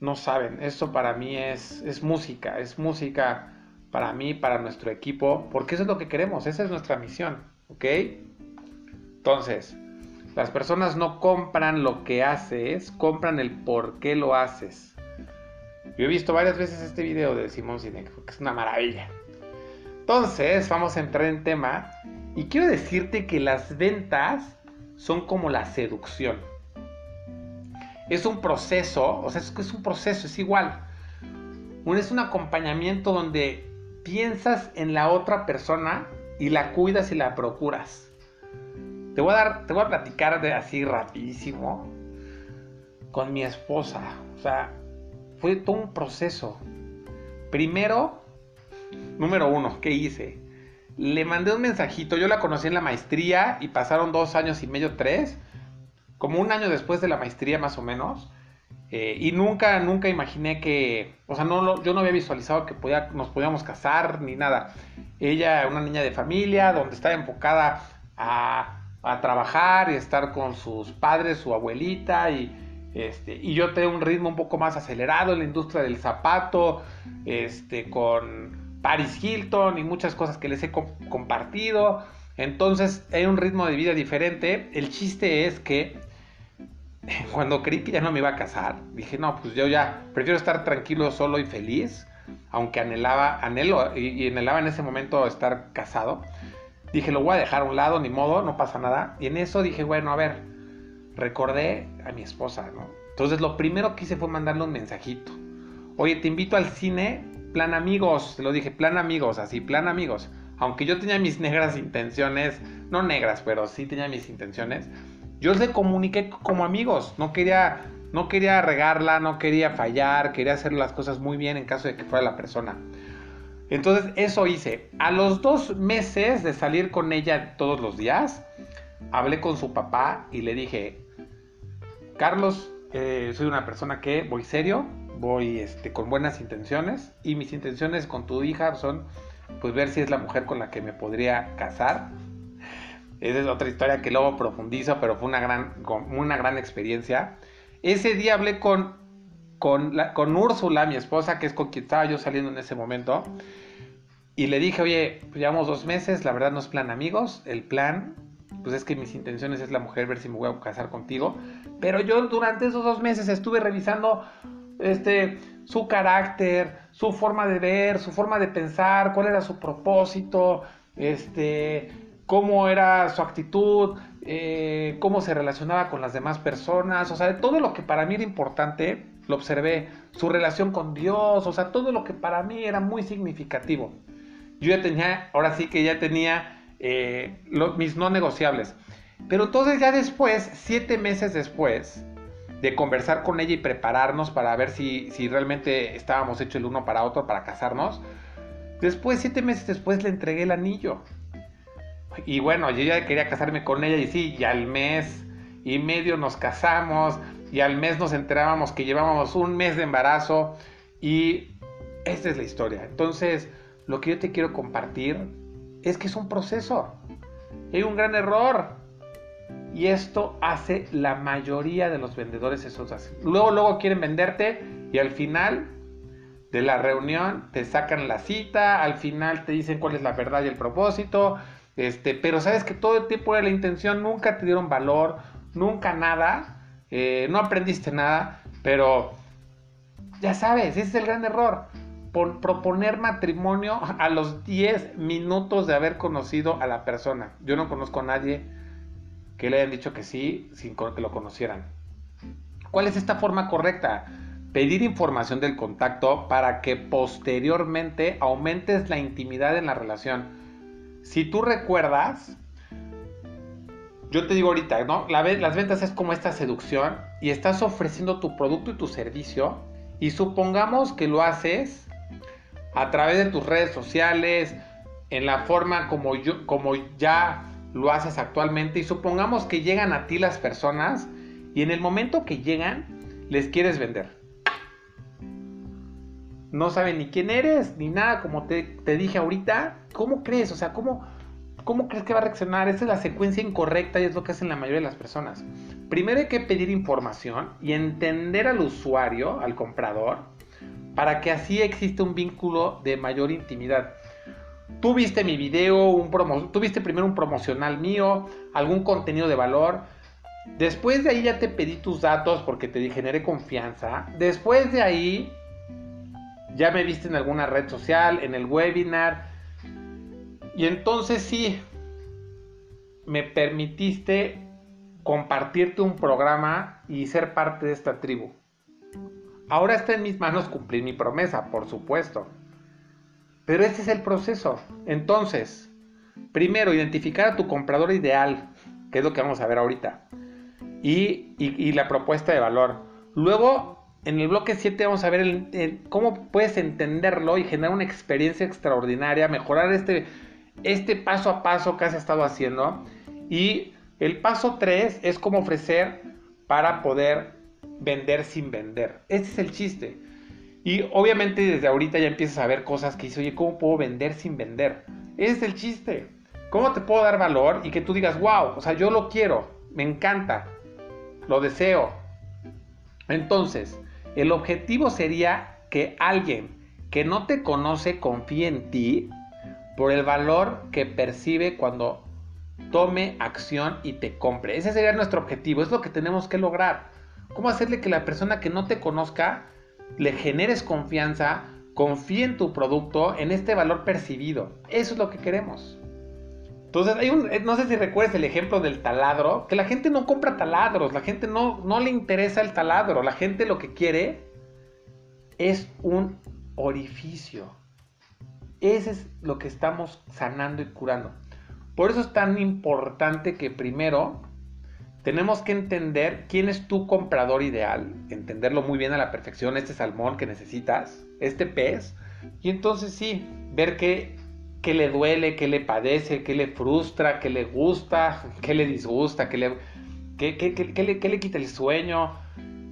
S1: no saben, esto para mí es, es música, es música para mí, para nuestro equipo, porque eso es lo que queremos, esa es nuestra misión, ¿ok? Entonces, las personas no compran lo que haces, compran el por qué lo haces. Yo he visto varias veces este video de Simón Sinek, que es una maravilla. Entonces, vamos a entrar en tema y quiero decirte que las ventas son como la seducción es un proceso, o sea, es, es un proceso, es igual. es un acompañamiento donde piensas en la otra persona y la cuidas y la procuras. Te voy a dar, te voy a platicar de así rapidísimo con mi esposa. O sea, fue todo un proceso. Primero, número uno, ¿qué hice? Le mandé un mensajito, yo la conocí en la maestría y pasaron dos años y medio, tres como un año después de la maestría más o menos. Eh, y nunca, nunca imaginé que, o sea, no, yo no había visualizado que nos podíamos casar ni nada. Ella, una niña de familia, donde estaba enfocada a, a trabajar y estar con sus padres, su abuelita y, este, y yo tengo un ritmo un poco más acelerado en la industria del zapato, este, con Paris Hilton y muchas cosas que les he compartido. Entonces hay un ritmo de vida diferente. El chiste es que (laughs) cuando creí que ya no me iba a casar, dije, no, pues yo ya prefiero estar tranquilo, solo y feliz, aunque anhelaba, anhelo y, anhelaba en ese momento estar casado. Dije, lo voy a dejar a un lado, ni modo, no pasa nada. Y en eso dije, bueno, a ver, recordé a mi esposa, ¿no? Entonces lo primero que hice fue mandarle un mensajito. Oye, te invito al cine, plan amigos, te lo dije, plan amigos, así, plan amigos. Aunque yo tenía mis (laughs) negras intenciones, no negras, pero sí tenía mis intenciones yo le comuniqué como amigos, no quería, no quería regarla, no quería fallar, quería hacer las cosas muy bien en caso de que fuera la persona. Entonces eso hice. A los dos meses de salir con ella todos los días, hablé con su papá y le dije, Carlos, eh, soy una persona que voy serio, voy este, con buenas intenciones y mis intenciones con tu hija son pues ver si es la mujer con la que me podría casar esa es otra historia que luego profundizo, pero fue una gran, una gran experiencia. Ese día hablé con, con, con Úrsula, mi esposa, que es con quien estaba yo saliendo en ese momento. Y le dije, oye, pues llevamos dos meses, la verdad no es plan amigos. El plan, pues es que mis intenciones es la mujer, ver si me voy a casar contigo. Pero yo durante esos dos meses estuve revisando este, su carácter, su forma de ver, su forma de pensar, cuál era su propósito, este, cómo era su actitud, eh, cómo se relacionaba con las demás personas, o sea, todo lo que para mí era importante, lo observé, su relación con Dios, o sea, todo lo que para mí era muy significativo. Yo ya tenía, ahora sí que ya tenía eh, mis no negociables. Pero entonces ya después, siete meses después de conversar con ella y prepararnos para ver si, si realmente estábamos hechos el uno para otro, para casarnos, después, siete meses después, le entregué el anillo. Y bueno, yo ya quería casarme con ella y sí, y al mes y medio nos casamos y al mes nos enterábamos que llevábamos un mes de embarazo y esta es la historia. Entonces, lo que yo te quiero compartir es que es un proceso. Hay un gran error. Y esto hace la mayoría de los vendedores eso Luego, luego quieren venderte y al final de la reunión te sacan la cita, al final te dicen cuál es la verdad y el propósito, este, pero sabes que todo el tiempo era la intención, nunca te dieron valor, nunca nada, eh, no aprendiste nada, pero ya sabes, ese es el gran error. Proponer matrimonio a los 10 minutos de haber conocido a la persona. Yo no conozco a nadie que le hayan dicho que sí sin que lo conocieran. ¿Cuál es esta forma correcta? Pedir información del contacto para que posteriormente aumentes la intimidad en la relación. Si tú recuerdas, yo te digo ahorita, ¿no? las ventas es como esta seducción y estás ofreciendo tu producto y tu servicio y supongamos que lo haces a través de tus redes sociales, en la forma como, yo, como ya lo haces actualmente y supongamos que llegan a ti las personas y en el momento que llegan les quieres vender. No saben ni quién eres, ni nada, como te, dije ahorita. ¿Cómo crees? O sea, ¿cómo, ¿cómo crees que va a reaccionar? Esa es la secuencia incorrecta y es lo que hacen la mayoría de las personas. Primero hay que pedir información y entender al usuario, al comprador, para que así exista un vínculo de mayor intimidad. Tú viste mi video, un promo tú viste primero un promocional mío, algún contenido de valor. Después de ahí ya te pedí tus datos porque te generé confianza. Después de ahí ya me viste en alguna red social, en el webinar. Y entonces sí, me permitiste compartirte un programa y ser parte de esta tribu. Ahora está en mis manos cumplir mi promesa, por supuesto. Pero ese es el proceso. Entonces, primero, identificar a tu comprador ideal, que es lo que vamos a ver ahorita. Y, la propuesta de valor. Luego, en el bloque 7 vamos a ver cómo puedes entenderlo y generar una experiencia extraordinaria, mejorar este, este paso a paso que has estado haciendo. Y el paso 3 es cómo ofrecer para poder vender sin vender. Este es el chiste. Y obviamente desde ahorita ya empiezas a ver cosas que dices, oye, ¿cómo puedo vender sin vender? Ese es el chiste. ¿Cómo te puedo dar valor y que tú digas, wow, o sea, yo lo quiero, me encanta, lo deseo? Entonces, el objetivo sería que alguien que no te conoce confíe en ti por el valor que percibe cuando tome acción y te compre. Ese sería nuestro objetivo, es lo que tenemos que lograr. ¿Cómo hacerle que la persona que no te conozca le generes confianza, confíe en tu producto, en este valor percibido? Eso es lo que queremos. Entonces, hay un, no sé si recuerdas el ejemplo del taladro, que la gente no compra taladros, la gente no, no le interesa el taladro, la gente lo que quiere es un orificio. Ese es lo que estamos sanando y curando. Por eso es tan importante que primero tenemos que entender quién es tu comprador ideal, entenderlo muy bien a la perfección, este salmón que necesitas, este pez, y entonces sí, ver qué, qué le duele, qué le padece, qué le frustra, qué le gusta, qué le disgusta, qué le, le, le quita el sueño.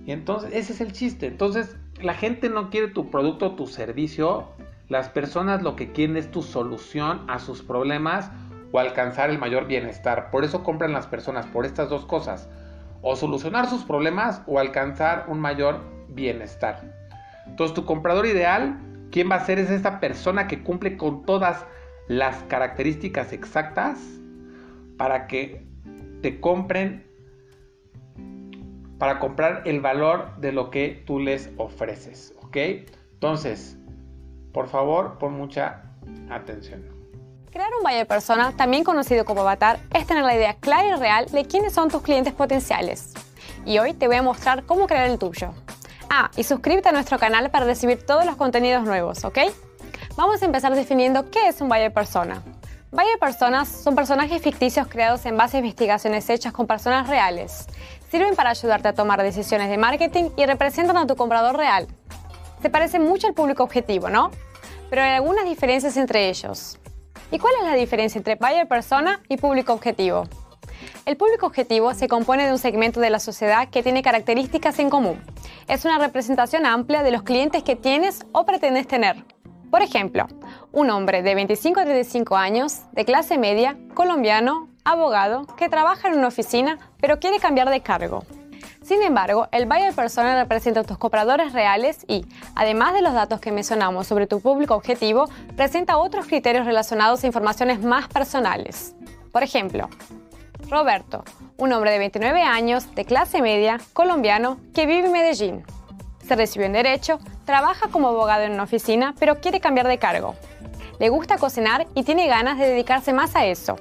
S1: Y entonces ese es el chiste. Entonces la gente no quiere tu producto tu servicio, las personas lo que quieren es tu solución a sus problemas o alcanzar el mayor bienestar. Por eso compran las personas, por estas dos cosas. O solucionar sus problemas o alcanzar un mayor bienestar. Entonces tu comprador ideal, ¿quién va a ser? Es esta persona que cumple con todas las características exactas para que te compren, para comprar el valor de lo que tú les ofreces. ¿Ok? Entonces, por favor, pon mucha atención.
S2: Crear un buyer persona, también conocido como avatar, es tener la idea clara y real de quiénes son tus clientes potenciales. Y hoy te voy a mostrar cómo crear el tuyo. Ah, y suscríbete a nuestro canal para recibir todos los contenidos nuevos, ¿ok? Vamos a empezar definiendo qué es un buyer persona. Buyer personas son personajes ficticios creados en base a investigaciones hechas con personas reales. Sirven para ayudarte a tomar decisiones de marketing y representan a tu comprador real. Se parecen mucho al público objetivo, ¿no? Pero hay algunas diferencias entre ellos. ¿Y cuál es la diferencia entre buyer persona y público objetivo? El público objetivo se compone de un segmento de la sociedad que tiene características en común. Es una representación amplia de los clientes que tienes o pretendes tener. Por ejemplo, un hombre de 25 a 35 años, de clase media, colombiano, abogado, que trabaja en una oficina pero quiere cambiar de cargo. Sin embargo, el buyer persona representa a tus compradores reales y, además de los datos que mencionamos sobre tu público objetivo, presenta otros criterios relacionados a informaciones más personales. Por ejemplo, Roberto, un hombre de 29 años, de clase media, colombiano, que vive en Medellín. Se recibió en Derecho, trabaja como abogado en una oficina, pero quiere cambiar de cargo. Le gusta cocinar y tiene ganas de dedicarse más a eso.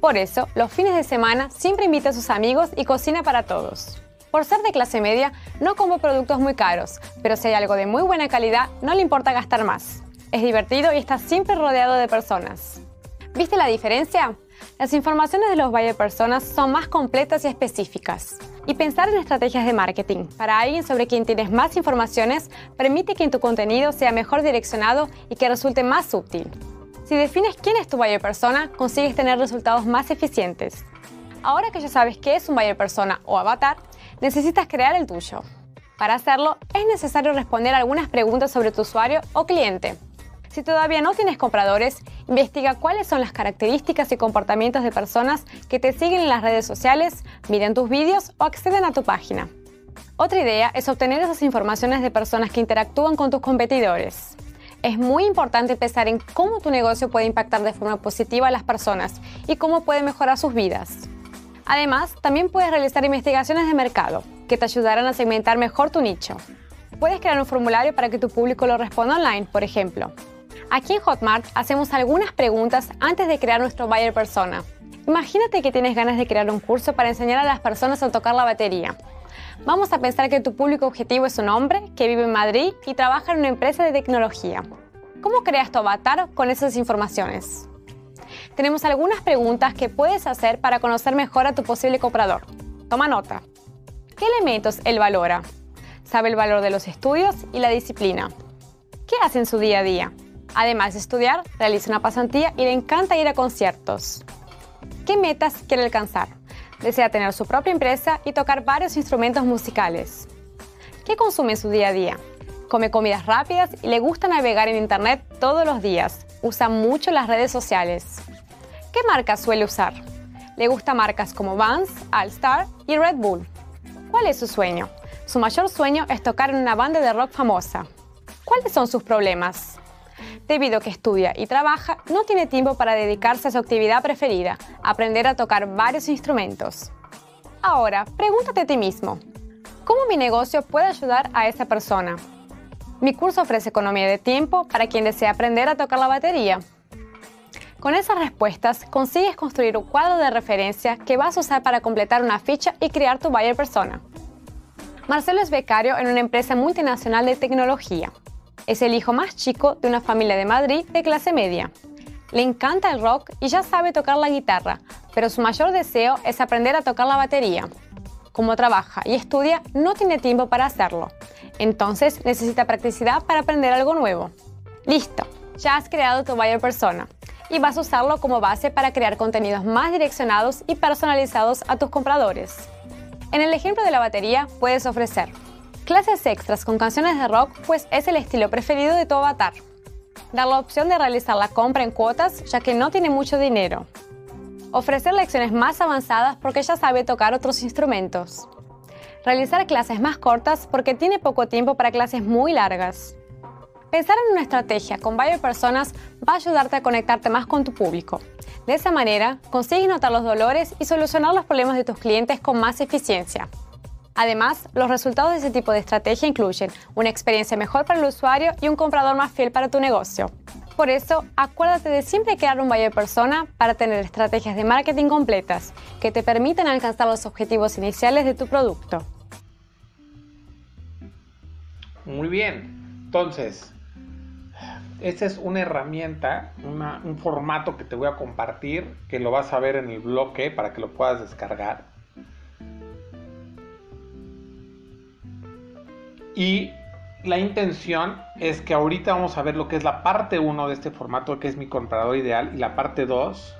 S2: Por eso, los fines de semana siempre invita a sus amigos y cocina para todos. Por ser de clase media, no como productos muy caros, pero si hay algo de muy buena calidad, no le importa gastar más. Es divertido y está siempre rodeado de personas. ¿Viste la diferencia? Las informaciones de los buyer personas son más completas y específicas. Y pensar en estrategias de marketing para alguien sobre quien tienes más informaciones permite que tu contenido sea mejor direccionado y que resulte más útil. Si defines quién es tu buyer persona, consigues tener resultados más eficientes. Ahora que ya sabes qué es un buyer persona o avatar, necesitas crear el tuyo. Para hacerlo, es necesario responder algunas preguntas sobre tu usuario o cliente. Si todavía no tienes compradores, investiga cuáles son las características y comportamientos de personas que te siguen en las redes sociales, miran tus vídeos o acceden a tu página. Otra idea es obtener esas informaciones de personas que interactúan con tus competidores. Es muy importante pensar en cómo tu negocio puede impactar de forma positiva a las personas y cómo puede mejorar sus vidas. Además, también puedes realizar investigaciones de mercado que te ayudarán a segmentar mejor tu nicho. Puedes crear un formulario para que tu público lo responda online, por ejemplo. Aquí en Hotmart hacemos algunas preguntas antes de crear nuestro buyer persona. Imagínate que tienes ganas de crear un curso para enseñar a las personas a tocar la batería. Vamos a pensar que tu público objetivo es un hombre que vive en Madrid y trabaja en una empresa de tecnología. ¿Cómo creas tu avatar con esas informaciones? Tenemos algunas preguntas que puedes hacer para conocer mejor a tu posible comprador. Toma nota. ¿Qué elementos él valora? Sabe el valor de los estudios y la disciplina. ¿Qué hace en su día a día? Además de estudiar, realiza una pasantía y le encanta ir a conciertos. ¿Qué metas quiere alcanzar? Desea tener su propia empresa y tocar varios instrumentos musicales. ¿Qué consume en su día a día? Come comidas rápidas y le gusta navegar en Internet todos los días. Usa mucho las redes sociales. ¿Qué marcas suele usar? Le gusta marcas como Vans, All-Star y Red Bull. ¿Cuál es su sueño? Su mayor sueño es tocar en una banda de rock famosa. ¿Cuáles son sus problemas? Debido a que estudia y trabaja, no tiene tiempo para dedicarse a su actividad preferida, aprender a tocar varios instrumentos. Ahora, pregúntate a ti mismo, ¿cómo mi negocio puede ayudar a esa persona? Mi curso ofrece economía de tiempo para quien desea aprender a tocar la batería. Con esas respuestas consigues construir un cuadro de referencia que vas a usar para completar una ficha y crear tu buyer persona. Marcelo es becario en una empresa multinacional de tecnología. Es el hijo más chico de una familia de Madrid de clase media. Le encanta el rock y ya sabe tocar la guitarra, pero su mayor deseo es aprender a tocar la batería. Como trabaja y estudia, no tiene tiempo para hacerlo. Entonces necesita practicidad para aprender algo nuevo. Listo, ya has creado tu buyer persona y vas a usarlo como base para crear contenidos más direccionados y personalizados a tus compradores. En el ejemplo de la batería puedes ofrecer Clases extras con canciones de rock, pues es el estilo preferido de tu avatar. Dar la opción de realizar la compra en cuotas, ya que no tiene mucho dinero. Ofrecer lecciones más avanzadas porque ya sabe tocar otros instrumentos. Realizar clases más cortas porque tiene poco tiempo para clases muy largas. Pensar en una estrategia con varias personas va a ayudarte a conectarte más con tu público. De esa manera, consigues notar los dolores y solucionar los problemas de tus clientes con más eficiencia. Además, los resultados de ese tipo de estrategia incluyen una experiencia mejor para el usuario y un comprador más fiel para tu negocio. Por eso, acuérdate de siempre crear un buyer persona para tener estrategias de marketing completas que te permitan alcanzar los objetivos iniciales de tu producto.
S1: Muy bien. Entonces, esta es una herramienta, un formato que te voy a compartir, que lo vas a ver en el bloque para que lo puedas descargar Y la intención es que ahorita vamos a ver lo que es la parte 1 de este formato, que es mi comprador ideal, y la parte 2,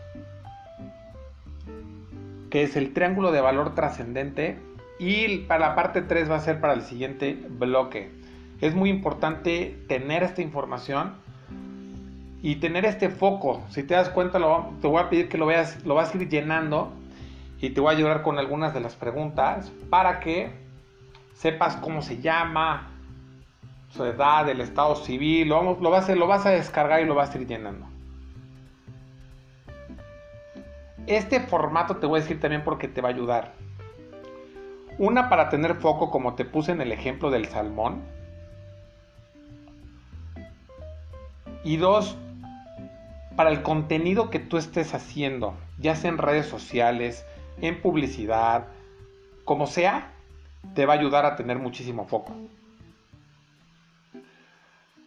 S1: que es el triángulo de valor trascendente, y para la parte 3 va a ser para el siguiente bloque. Es muy importante tener esta información y tener este foco. Si te das cuenta, te voy a pedir que lo veas, lo vas a ir llenando y te voy a ayudar con algunas de las preguntas para que sepas cómo se llama, su edad, el estado civil, lo, vas, lo vas a descargar y lo vas a ir llenando. Este formato te voy a decir también porque te va a ayudar. Una para tener foco, como te puse en el ejemplo del salmón. Y dos, para el contenido que tú estés haciendo, ya sea en redes sociales, en publicidad, como sea, te va a ayudar a tener muchísimo foco.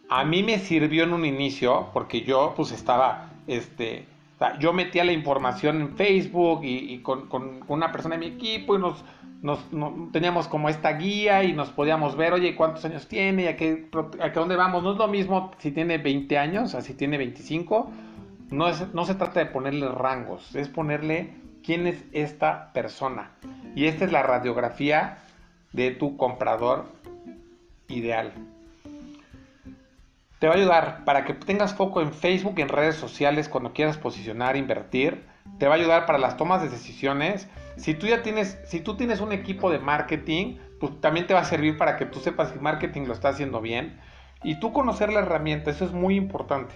S1: A mí me sirvió en un inicio porque yo pues estaba, este, yo metía la información en Facebook y, con, una persona de mi equipo y nos, nos, teníamos como esta guía y nos podíamos ver, oye, ¿cuántos años tiene? ¿Y a qué, a qué dónde vamos? No es lo mismo si tiene 20 años, o si tiene 25 no, no se trata de ponerle rangos, es ponerle quién es esta persona. Y esta es la radiografía de tu comprador ideal. Te va a ayudar para que tengas foco en Facebook, en redes sociales, cuando quieras posicionar, invertir. Te va a ayudar para las tomas de decisiones. Si tú ya tienes, si tú tienes un equipo de marketing, pues también te va a servir para que tú sepas si marketing lo está haciendo bien. Y tú conocer la herramienta, eso es muy importante.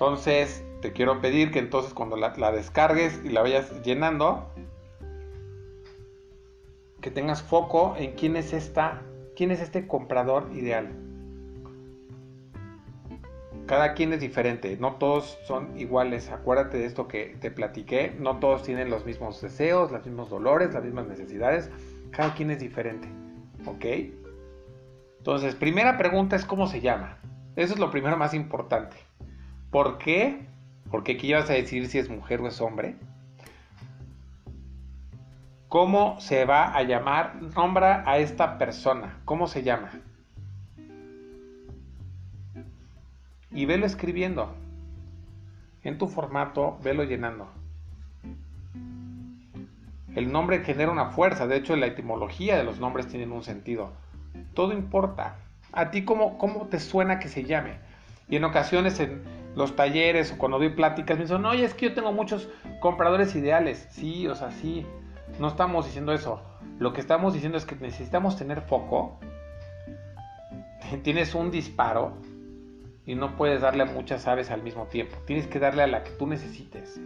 S1: Entonces, te quiero pedir que entonces cuando la, descargues y la vayas llenando, que tengas foco en quién es esta, quién es este comprador ideal. Cada quien es diferente, no todos son iguales. Acuérdate de esto que te platiqué, no todos tienen los mismos deseos, los mismos dolores, las mismas necesidades. Cada quien es diferente, ¿ok? Entonces, primera pregunta es cómo se llama. Eso es lo primero más importante. ¿Por qué? Porque aquí vas a decir si es mujer o es hombre. ¿Cómo se va a llamar? Nombra a esta persona. ¿Cómo se llama? Y velo escribiendo. En tu formato, velo llenando. El nombre genera una fuerza. De hecho, la etimología de los nombres tienen un sentido. Todo importa. ¿A ti cómo, cómo te suena que se llame? Y en ocasiones en, los talleres o cuando doy pláticas me dicen, oye, es que yo tengo muchos compradores ideales. Sí, o sea, sí, no estamos diciendo eso. Lo que estamos diciendo es que necesitamos tener foco. (laughs) Tienes un disparo y no puedes darle a muchas aves al mismo tiempo. Tienes que darle a la que tú necesites.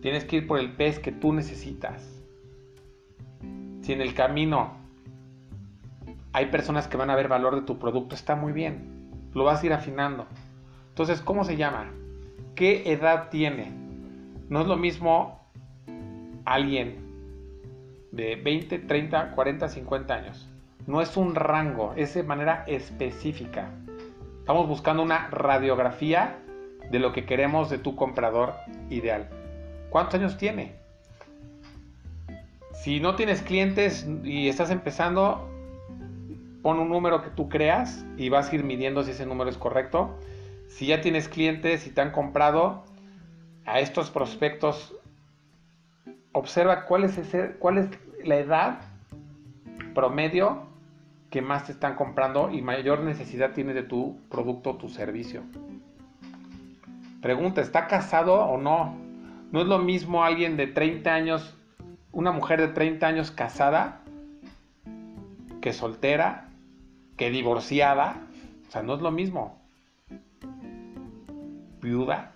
S1: Tienes que ir por el pez que tú necesitas. Si en el camino hay personas que van a ver valor de tu producto, está muy bien. Lo vas a ir afinando. Entonces, ¿cómo se llama? ¿Qué edad tiene? No es lo mismo alguien de 20, 30, 40, 50 años. No es un rango, es de manera específica. Estamos buscando una radiografía de lo que queremos de tu comprador ideal. ¿Cuántos años tiene? Si no tienes clientes y estás empezando, pon un número que tú creas y vas a ir midiendo si ese número es correcto si ya tienes clientes y te han comprado a estos prospectos, observa cuál es, cuál es la edad promedio que más te están comprando y mayor necesidad tienes de tu producto o tu servicio. Pregunta, ¿está casado o no? No es lo mismo alguien de 30 años, una mujer de 30 años casada, que soltera, que divorciada. O sea, no es lo mismo viuda.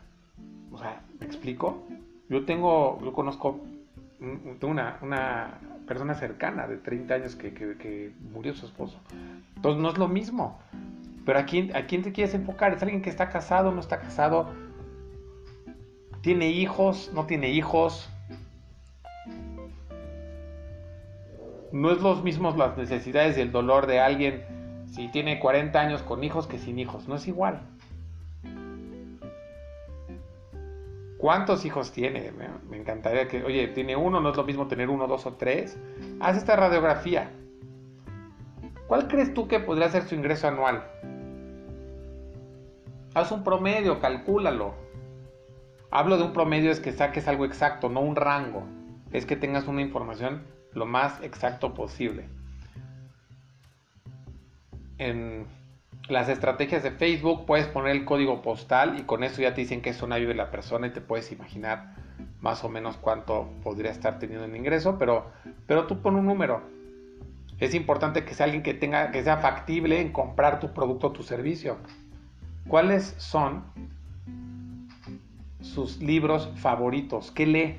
S1: O sea, ¿me explico? Yo tengo, yo conozco una, una persona cercana de 30 años que, murió su esposo. Entonces no es lo mismo. Pero ¿a quién, ¿a quién te quieres enfocar? ¿Es alguien que está casado, no está casado? ¿Tiene hijos, no tiene hijos? No es los mismos las necesidades y el dolor de alguien si tiene 40 años con hijos que sin hijos. No es igual. ¿Cuántos hijos tiene? Me, encantaría que, oye, tiene uno, no es lo mismo tener uno, dos o tres. Haz esta radiografía. ¿Cuál crees tú que podría ser su ingreso anual? Haz un promedio, calcúlalo. Hablo de un promedio es que saques algo exacto, no un rango. Es que tengas una información lo más exacto posible. En, las estrategias de Facebook, puedes poner el código postal y con eso ya te dicen qué zona vive la persona y te puedes imaginar más o menos cuánto podría estar teniendo en ingreso, pero, pero tú pon un número. Es importante que sea alguien que tenga, que sea factible en comprar tu producto o tu servicio. ¿Cuáles son sus libros favoritos? ¿Qué lee?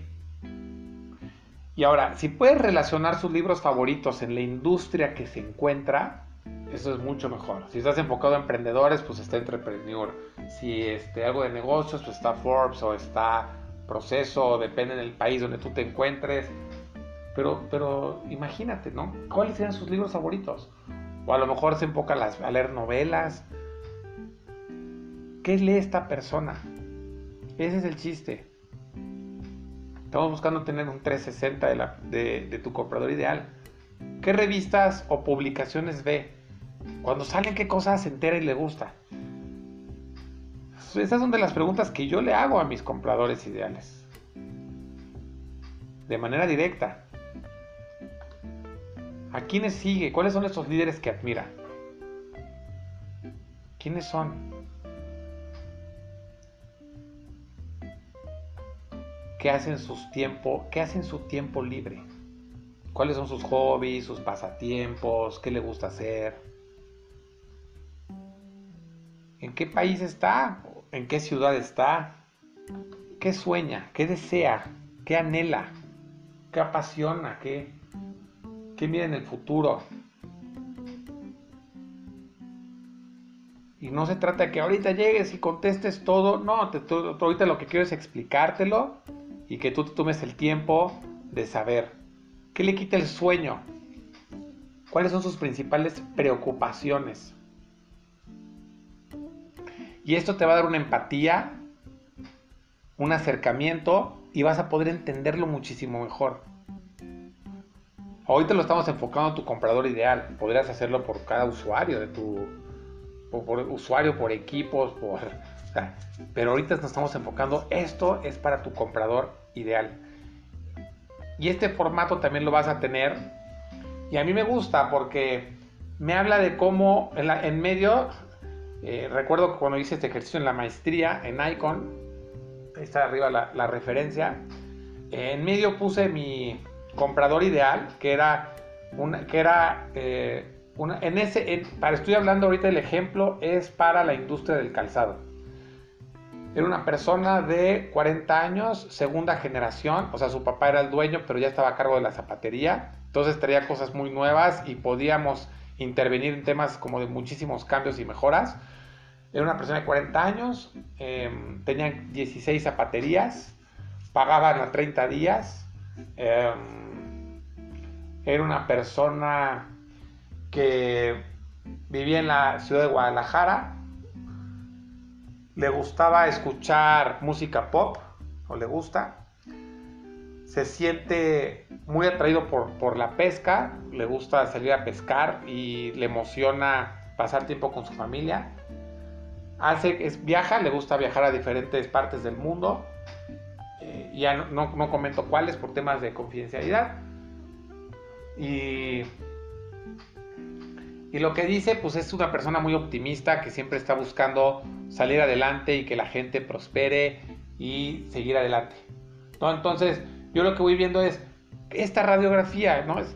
S1: Y ahora, si puedes relacionar sus libros favoritos en la industria que se encuentra, eso es mucho mejor. Si estás enfocado a emprendedores, pues está Entrepreneur. Si este, algo de negocios, pues está Forbes o está Proceso, depende del país donde tú te encuentres. Pero, pero imagínate, ¿no? ¿Cuáles serían sus libros favoritos? O a lo mejor se enfoca a, leer novelas. ¿Qué lee esta persona? Ese es el chiste. Estamos buscando tener un 360 de, de tu comprador ideal. ¿Qué revistas o publicaciones ve? Cuando salen, ¿qué cosas se entera y le gusta? Esas son de las preguntas que yo le hago a mis compradores ideales. De manera directa. ¿A quiénes sigue? ¿Cuáles son esos líderes que admira? ¿Quiénes son? ¿Qué hacen sus tiempo? ¿Qué hacen su tiempo libre? ¿Cuáles son sus hobbies, sus pasatiempos? ¿Qué le gusta hacer? ¿En qué país está? ¿En qué ciudad está? ¿Qué sueña? ¿Qué desea? ¿Qué anhela? ¿Qué apasiona? ¿Qué, qué mira en el futuro? Y no se trata de que ahorita llegues y contestes todo. No, te, ahorita lo que quiero es explicártelo y que tú te tomes el tiempo de saber. ¿Qué le quita el sueño? ¿Cuáles son sus principales preocupaciones? Y esto te va a dar una empatía, un acercamiento y vas a poder entenderlo muchísimo mejor. Ahorita lo estamos enfocando a tu comprador ideal. Podrías hacerlo por cada usuario de tu. Por, usuario, por equipos, por. (laughs) pero ahorita nos estamos enfocando. Esto es para tu comprador ideal. Y este formato también lo vas a tener. Y a mí me gusta porque me habla de cómo en, medio eh, recuerdo que cuando hice este ejercicio en la maestría, en Icon, ahí está arriba la, referencia, en medio puse mi comprador ideal, que era que era eh, en ese, para estoy hablando ahorita el ejemplo es para la industria del calzado. Era una persona de 40 años, segunda generación, o sea, su papá era el dueño, pero ya estaba a cargo de la zapatería, entonces traía cosas muy nuevas y podíamos intervenir en temas como de muchísimos cambios y mejoras. Era una persona de 40 años, eh, tenían 16 zapaterías, pagaban a 30 días. Em, era una persona que vivía en la ciudad de Guadalajara. Le gustaba escuchar música pop, o le gusta. Se siente muy atraído por, por la pesca, le gusta salir a pescar y le emociona pasar tiempo con su familia hace, es, viaja, le gusta viajar a diferentes partes del mundo. Eh, ya no, no, comento cuáles por temas de confidencialidad. Y, y lo que dice, pues es una persona muy optimista que siempre está buscando salir adelante y que la gente prospere y seguir adelante. Entonces, yo lo que voy viendo es esta radiografía, ¿no? Es,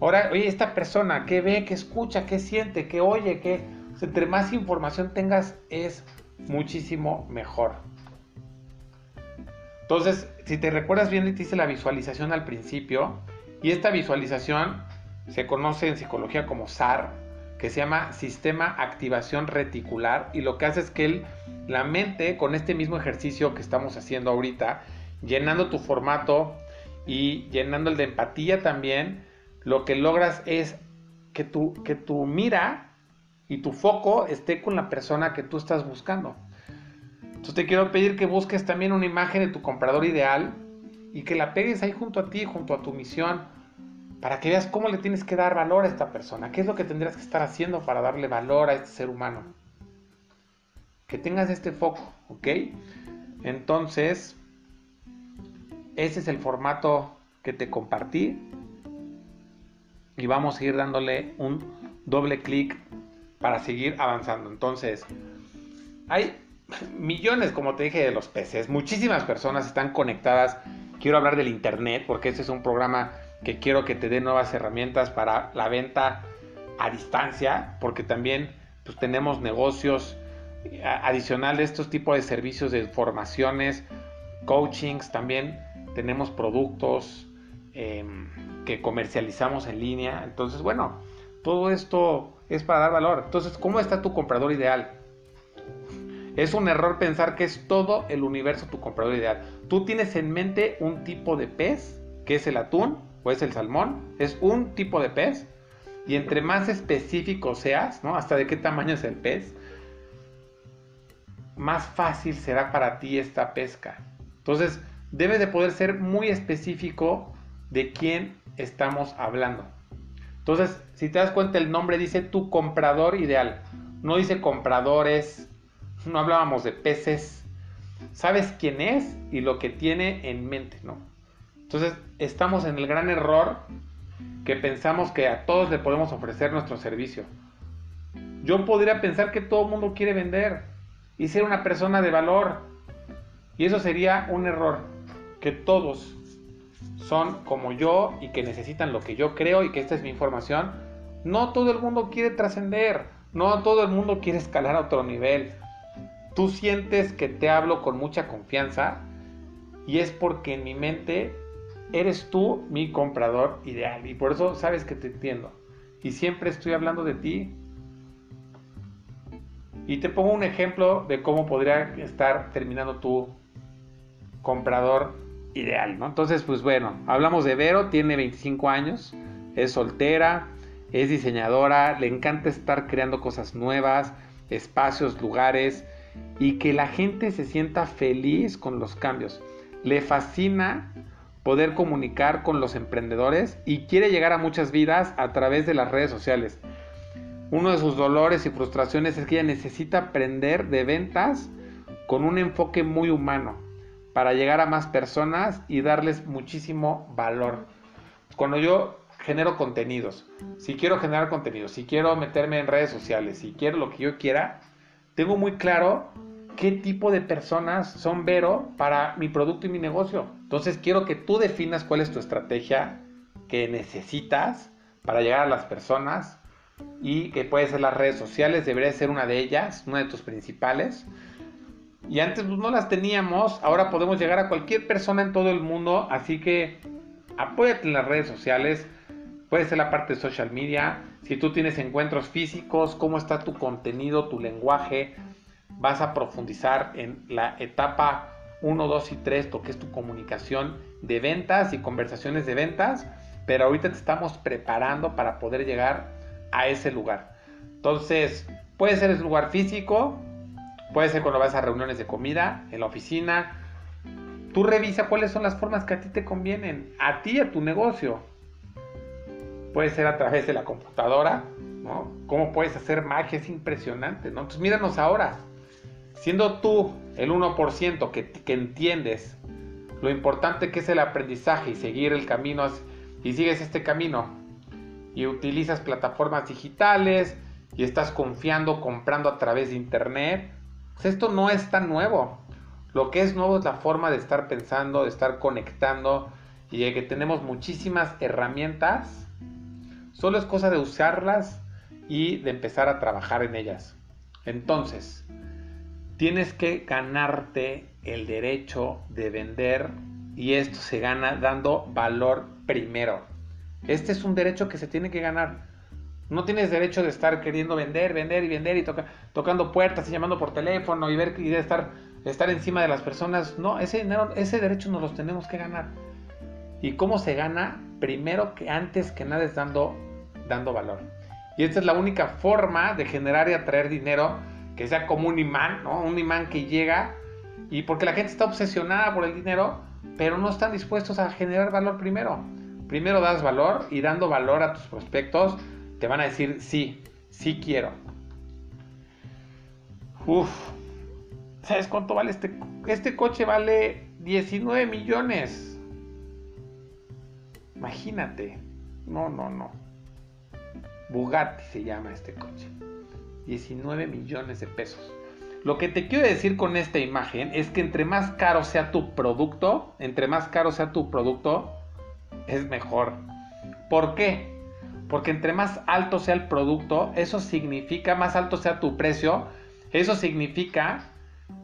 S1: ahora, oye, esta persona, ¿qué ve, qué escucha, qué siente, qué oye, qué entre más información tengas es muchísimo mejor. Entonces, si te recuerdas bien, te hice la visualización al principio y esta visualización se conoce en psicología como SAR, que se llama Sistema Activación Reticular y lo que hace es que la mente, con este mismo ejercicio que estamos haciendo ahorita, llenando tu formato y llenando el de empatía también, lo que logras es que tu, que tu mira y tu foco esté con la persona que tú estás buscando. Entonces te quiero pedir que busques también una imagen de tu comprador ideal y que la pegues ahí junto a ti, junto a tu misión, para que veas cómo le tienes que dar valor a esta persona, qué es lo que tendrías que estar haciendo para darle valor a este ser humano. Que tengas este foco, ¿ok? Entonces, ese es el formato que te compartí y vamos a ir dándole un doble clic para seguir avanzando. Entonces, hay millones, como te dije, de los peces. Muchísimas personas están conectadas. Quiero hablar del Internet porque este es un programa que quiero que te dé nuevas herramientas para la venta a distancia, porque también pues, tenemos negocios adicional de estos tipos de servicios de formaciones, coachings, también tenemos productos em, que comercializamos en línea. Entonces, bueno, todo esto es para dar valor. Entonces, ¿cómo está tu comprador ideal? Es un error pensar que es todo el universo tu comprador ideal. Tú tienes en mente un tipo de pez, que es el atún o es el salmón. Es un tipo de pez. Y entre más específico seas, ¿no? Hasta de qué tamaño es el pez, más fácil será para ti esta pesca. Entonces, debes de poder ser muy específico de quién estamos hablando. Entonces, si te das cuenta, el nombre dice tu comprador ideal. No dice compradores, no hablábamos de peces. Sabes quién es y lo que tiene en mente, ¿no? Entonces, estamos en el gran error que pensamos que a todos le podemos ofrecer nuestro servicio. Yo podría pensar que todo el mundo quiere vender y ser una persona de valor. Y eso sería un error, que todos son como yo y que necesitan lo que yo creo y que esta es mi información. No todo el mundo quiere trascender, no todo el mundo quiere escalar a otro nivel. Tú sientes que te hablo con mucha confianza y es porque en mi mente eres tú mi comprador ideal y por eso sabes que te entiendo. Y siempre estoy hablando de ti y te pongo un ejemplo de cómo podría estar terminando tu comprador ideal, ¿no? Entonces, pues bueno, hablamos de Vero, tiene 25 años, es soltera, es diseñadora, le encanta estar creando cosas nuevas, espacios, lugares y que la gente se sienta feliz con los cambios. Le fascina poder comunicar con los emprendedores y quiere llegar a muchas vidas a través de las redes sociales. Uno de sus dolores y frustraciones es que ella necesita aprender de ventas con un enfoque muy humano para llegar a más personas y darles muchísimo valor. Cuando yo genero contenidos, si quiero generar contenidos, si quiero meterme en redes sociales, si quiero lo que yo quiera, tengo muy claro qué tipo de personas son Vero para mi producto y mi negocio. Entonces quiero que tú definas cuál es tu estrategia que necesitas para llegar a las personas y que puede ser las redes sociales, debería ser una de ellas, una de tus principales. Y antes pues, no las teníamos, ahora podemos llegar a cualquier persona en todo el mundo, así que apóyate en las redes sociales, puede ser la parte de social media, si tú tienes encuentros físicos, cómo está tu contenido, tu lenguaje, vas a profundizar en la etapa 1, 2 y 3, lo que es tu comunicación de ventas y conversaciones de ventas, pero ahorita te estamos preparando para poder llegar a ese lugar. Entonces, puede ser el lugar físico, puede ser cuando vas a reuniones de comida, en la oficina. Tú revisa cuáles son las formas que a ti te convienen, a ti y a tu negocio. Puede ser a través de la computadora, ¿no? Cómo puedes hacer magia, es impresionante, ¿no? Entonces míranos ahora, siendo tú el 1% que, que entiendes lo importante que es el aprendizaje y seguir el camino y sigues este camino y utilizas plataformas digitales y estás confiando comprando a través de internet, pues esto no es tan nuevo. Lo que es nuevo es la forma de estar pensando, de estar conectando y de que tenemos muchísimas herramientas. Solo es cosa de usarlas y de empezar a trabajar en ellas. Entonces, tienes que ganarte el derecho de vender y esto se gana dando valor primero. Este es un derecho que se tiene que ganar. No tienes derecho de estar queriendo vender, vender y vender y tocando puertas y llamando por teléfono y ver y de estar, estar encima de las personas. No, ese dinero, ese derecho nos los tenemos que ganar. ¿Y cómo se gana? Primero que antes que nada es dando, dando valor. Y esta es la única forma de generar y atraer dinero que sea como un imán, ¿no? Un imán que llega y porque la gente está obsesionada por el dinero, pero no están dispuestos a generar valor primero primero das valor y dando valor a tus prospectos te van a decir sí, sí quiero. Uf, ¿sabes cuánto vale este? Este coche vale 19 millones. Imagínate. No, no, no. Bugatti se llama este coche. 19 millones de pesos. Lo que te quiero decir con esta imagen es que entre más caro sea tu producto, entre más caro sea tu producto, es mejor. ¿Por qué? Porque entre más alto sea el producto, eso significa, más alto sea tu precio, eso significa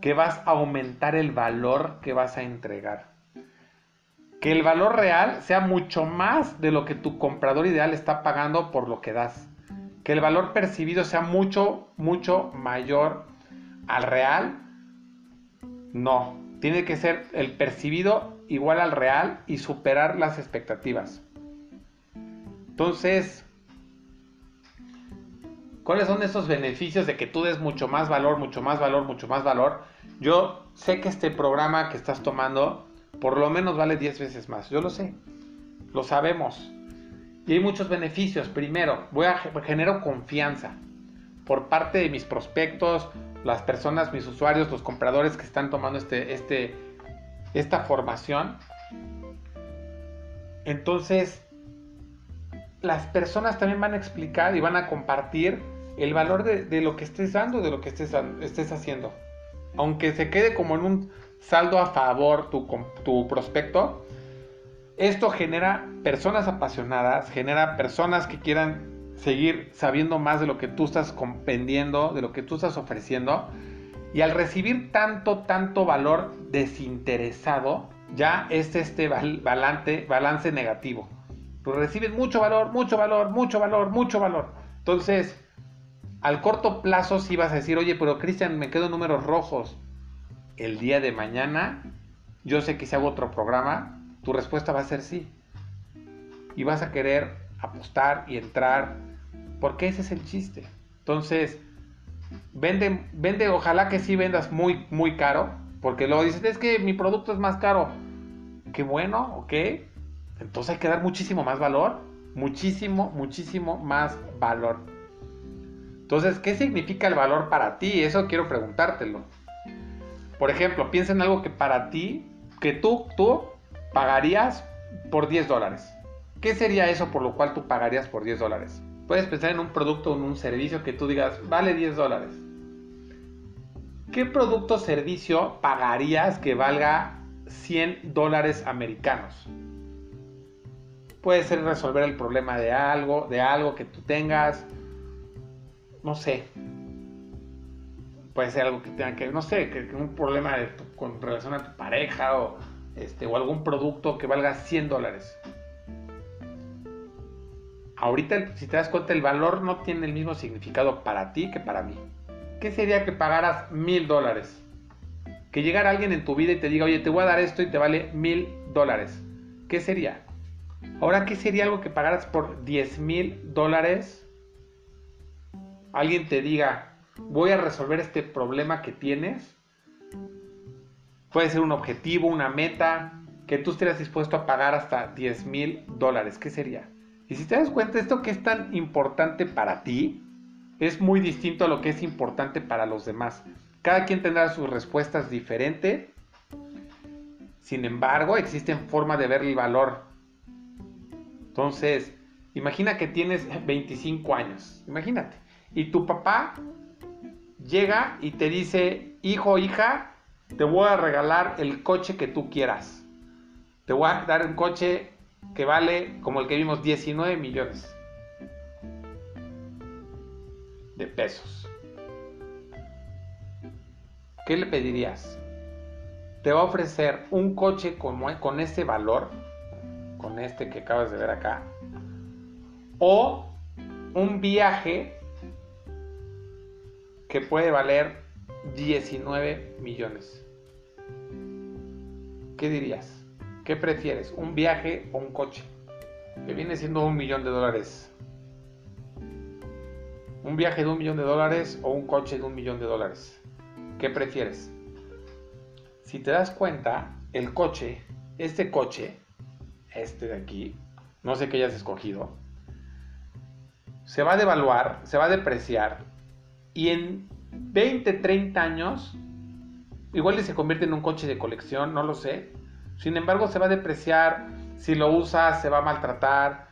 S1: que vas a aumentar el valor que vas a entregar. Que el valor real sea mucho más de lo que tu comprador ideal está pagando por lo que das. Que el valor percibido sea mucho, mucho mayor al real. No, tiene que ser el percibido igual al real y superar las expectativas. Entonces, ¿cuáles son esos beneficios de que tú des mucho más valor, mucho más valor, mucho más valor? Yo sé que este programa que estás tomando por lo menos vale 10 veces más. Yo lo sé. Lo sabemos. Y hay muchos beneficios. Primero, generar confianza por parte de mis prospectos, las personas, mis usuarios, los compradores que están tomando este, este, esta formación. Entonces, las personas también van a explicar y van a compartir el valor de, lo que estés dando, de lo que estés, estés haciendo. Aunque se quede como en un saldo a favor tu, tu prospecto, esto genera personas apasionadas, genera personas que quieran seguir sabiendo más de lo que tú estás comprendiendo, de lo que tú estás ofreciendo. Y al recibir tanto, tanto valor desinteresado, ya es este balance, balance negativo. Tú recibes mucho valor, mucho valor, mucho valor, mucho valor. Entonces, al corto plazo si vas a decir, oye, pero Cristian, me quedo números rojos. El día de mañana, yo sé que si hago otro programa, tu respuesta va a ser sí. Y vas a querer apostar y entrar, porque ese es el chiste. Entonces, vende, vende, ojalá que sí vendas muy, muy caro, porque luego dices, es que mi producto es más caro. Qué bueno, ok, entonces hay que dar muchísimo más valor. Muchísimo, muchísimo más valor. Entonces, ¿qué significa el valor para ti? Eso quiero preguntártelo. Por ejemplo, piensa en algo que para ti, que tú, tú pagarías por 10 dólares. ¿Qué sería eso por lo cual tú pagarías por 10 dólares? Puedes pensar en un producto o en un servicio que tú digas, vale 10 dólares. ¿Qué producto o servicio pagarías que valga 100 dólares americanos? Puede ser resolver el problema de algo, de algo que tú tengas. No sé. Puede ser algo que tenga que, no sé, que, un problema con relación a tu pareja o, este, o algún producto que valga 100 dólares. Ahorita, si te das cuenta, el valor no tiene el mismo significado para ti que para mí. ¿Qué sería que pagaras mil dólares? Que llegara alguien en tu vida y te diga, oye, te voy a dar esto y te vale mil dólares. ¿Qué sería? Ahora, ¿qué sería algo que pagaras por 10 mil dólares? Alguien te diga, voy a resolver este problema que tienes. Puede ser un objetivo, una meta, que tú estés dispuesto a pagar hasta 10 mil dólares. ¿Qué sería? Y si te das cuenta, esto que es tan importante para ti es muy distinto a lo que es importante para los demás. Cada quien tendrá sus respuestas diferentes. Sin embargo, existen formas de ver el valor entonces, imagina que tienes 25 años, imagínate. Y tu papá llega y te dice, hijo, hija, te voy a regalar el coche que tú quieras. Te voy a dar un coche que vale, como el que vimos, 19 millones de pesos. ¿Qué le pedirías? Te va a ofrecer un coche con, con ese valor con este que acabas de ver acá, o un viaje que puede valer 19 millones. ¿Qué dirías? ¿Qué prefieres? ¿Un viaje o un coche? Que viene siendo un millón de dólares. ¿Un viaje de un millón de dólares o un coche de un millón de dólares? ¿Qué prefieres? Si te das cuenta, el coche, este coche, este de aquí, no sé qué hayas escogido, se va a devaluar, se va a depreciar y en 20, 30 años, igual se convierte en un coche de colección, no lo sé. Sin embargo, se va a depreciar, si lo usas se va a maltratar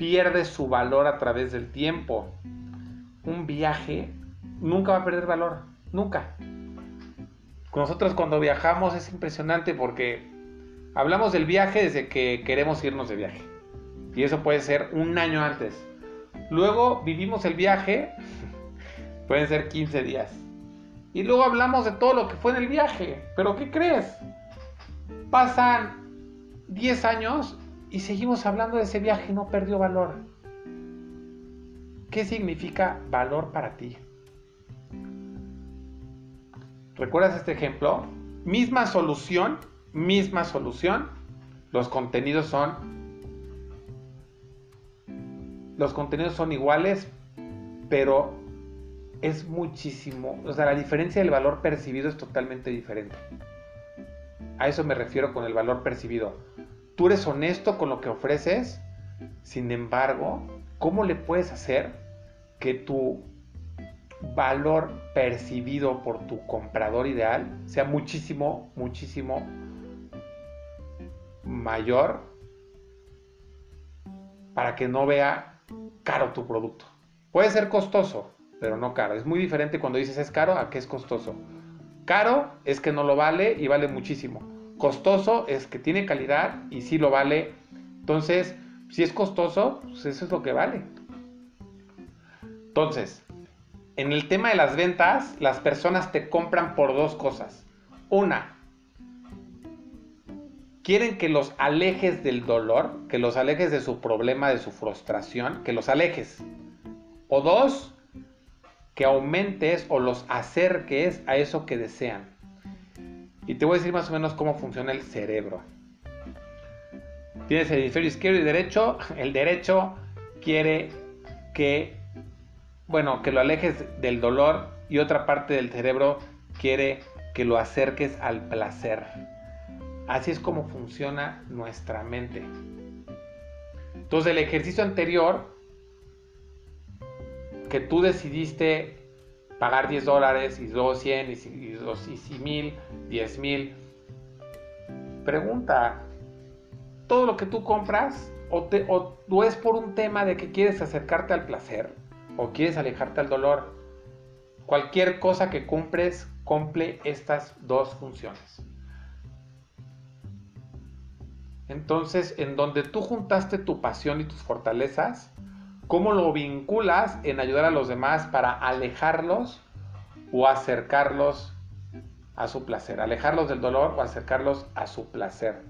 S1: pierde su valor a través del tiempo. Un viaje nunca va a perder valor, nunca. Nosotros cuando viajamos es impresionante porque hablamos del viaje desde que queremos irnos de viaje. Y eso puede ser un año antes. Luego vivimos el viaje, pueden ser 15 días. Y luego hablamos de todo lo que fue en el viaje. Pero ¿qué crees? Pasan 10 años y seguimos hablando de ese viaje y no perdió valor. ¿Qué significa valor para ti? ¿Recuerdas este ejemplo? Misma solución, misma solución. Los contenidos son los contenidos son iguales, pero es muchísimo, o sea, la diferencia del valor percibido es totalmente diferente. A eso me refiero con el valor percibido. Tú eres honesto con lo que ofreces, sin embargo, ¿cómo le puedes hacer que tu valor percibido por tu comprador ideal sea muchísimo, muchísimo mayor para que no vea caro tu producto. Puede ser costoso, pero no caro. Es muy diferente cuando dices es caro a que es costoso. Caro es que no lo vale y vale muchísimo. Costoso es que tiene calidad y sí lo vale. Entonces, si es costoso, pues eso es lo que vale. Entonces, en el tema de las ventas, las personas te compran por dos cosas. Una, quieren que los alejes del dolor, que los alejes de su problema, de su frustración, que los alejes. O dos, que aumentes o los acerques a eso que desean. Y te voy a decir más o menos cómo funciona el cerebro. Tienes el hemisferio izquierdo y derecho. (laughs) El derecho quiere que bueno, que lo alejes del dolor y otra parte del cerebro quiere que lo acerques al placer. Así es como funciona nuestra mente. Entonces el ejercicio anterior, que tú decidiste pagar 10 dólares y 2 100 y, 2, y 1000, 10 mil, pregunta, ¿todo lo que tú compras o, te, o es por un tema de que quieres acercarte al placer? o quieres alejarte del dolor, cualquier cosa que cumples cumple estas dos funciones. Entonces, en donde tú juntaste tu pasión y tus fortalezas, ¿cómo lo vinculas en ayudar a los demás para alejarlos o acercarlos a su placer? Alejarlos del dolor o acercarlos a su placer.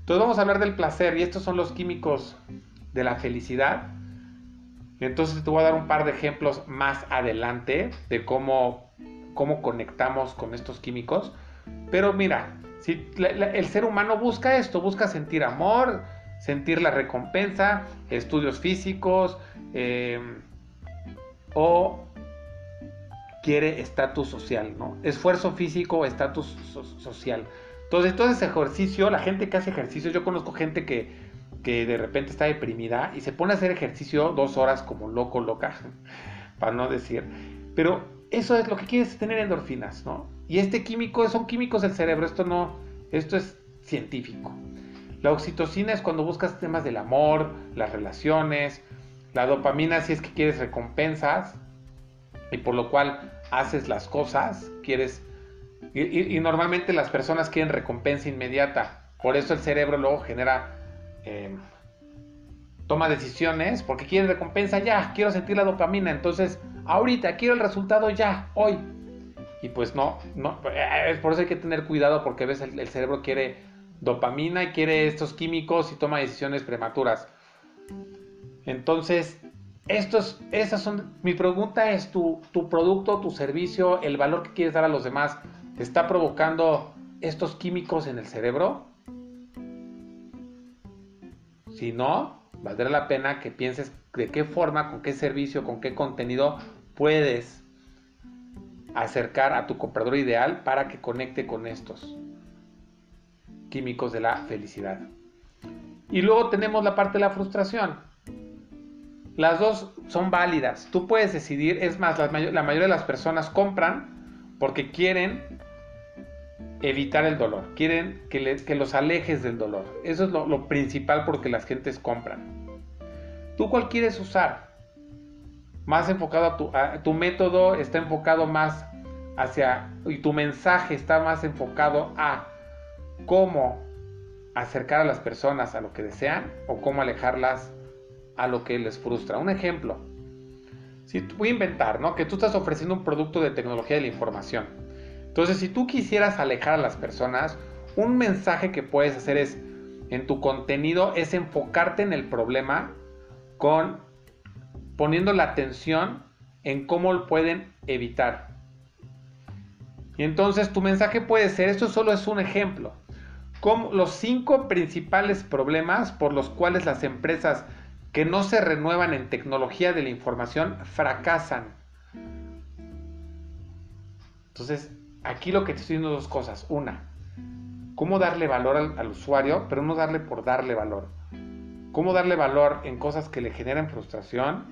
S1: Entonces vamos a hablar del placer y estos son los químicos de la felicidad entonces te voy a dar un par de ejemplos más adelante de cómo, cómo conectamos con estos químicos. Pero mira, si el ser humano busca esto, busca sentir amor, sentir la recompensa, estudios físicos eh, o quiere estatus social, ¿no? Esfuerzo físico, estatus social. Entonces, entonces ejercicio, la gente que hace ejercicio, yo conozco gente que que de repente está deprimida y se pone a hacer ejercicio dos horas como loco, loca, (laughs) para no decir. Pero eso es lo que quieres tener endorfinas, ¿no? Y este químico son químicos del cerebro, esto no, esto es científico. La oxitocina es cuando buscas temas del amor, las relaciones, la dopamina si es que quieres recompensas y por lo cual haces las cosas, quieres y, normalmente las personas quieren recompensa inmediata, por eso el cerebro luego genera Em, toma decisiones porque quiere recompensa ya, quiero sentir la dopamina, entonces ahorita quiero el resultado ya, hoy. Y pues no, no, eh, es por eso hay que tener cuidado porque ves el, cerebro quiere dopamina y quiere estos químicos y toma decisiones prematuras. Entonces, estos, esas son, mi pregunta es, ¿tu, tu producto, tu servicio, el valor que quieres dar a los demás, te está provocando estos químicos en el cerebro? Si no, valdrá la pena que pienses de qué forma, con qué servicio, con qué contenido puedes acercar a tu comprador ideal para que conecte con estos químicos de la felicidad. Y luego tenemos la parte de la frustración. Las dos son válidas. Tú puedes decidir, es más, la, la mayoría de las personas compran porque quieren evitar el dolor, quieren que, que los alejes del dolor. Eso es lo, principal porque las gentes compran. ¿Tú cuál quieres usar? Más enfocado a tu, a, tu método está enfocado más hacia, y tu mensaje está más enfocado a cómo acercar a las personas a lo que desean o cómo alejarlas a lo que les frustra. Un ejemplo, si voy a inventar, ¿no? Que tú estás ofreciendo un producto de tecnología de la información. Entonces, si tú quisieras alejar a las personas, un mensaje que puedes hacer es en tu contenido es enfocarte en el problema con poniendo la atención en cómo lo pueden evitar. Y entonces tu mensaje puede ser, esto solo es un ejemplo, los cinco principales problemas por los cuales las empresas que no se renuevan en tecnología de la información fracasan. Entonces, aquí lo que te estoy diciendo dos cosas. Una, cómo darle valor al, usuario, pero no darle por darle valor. Cómo darle valor en cosas que le generen frustración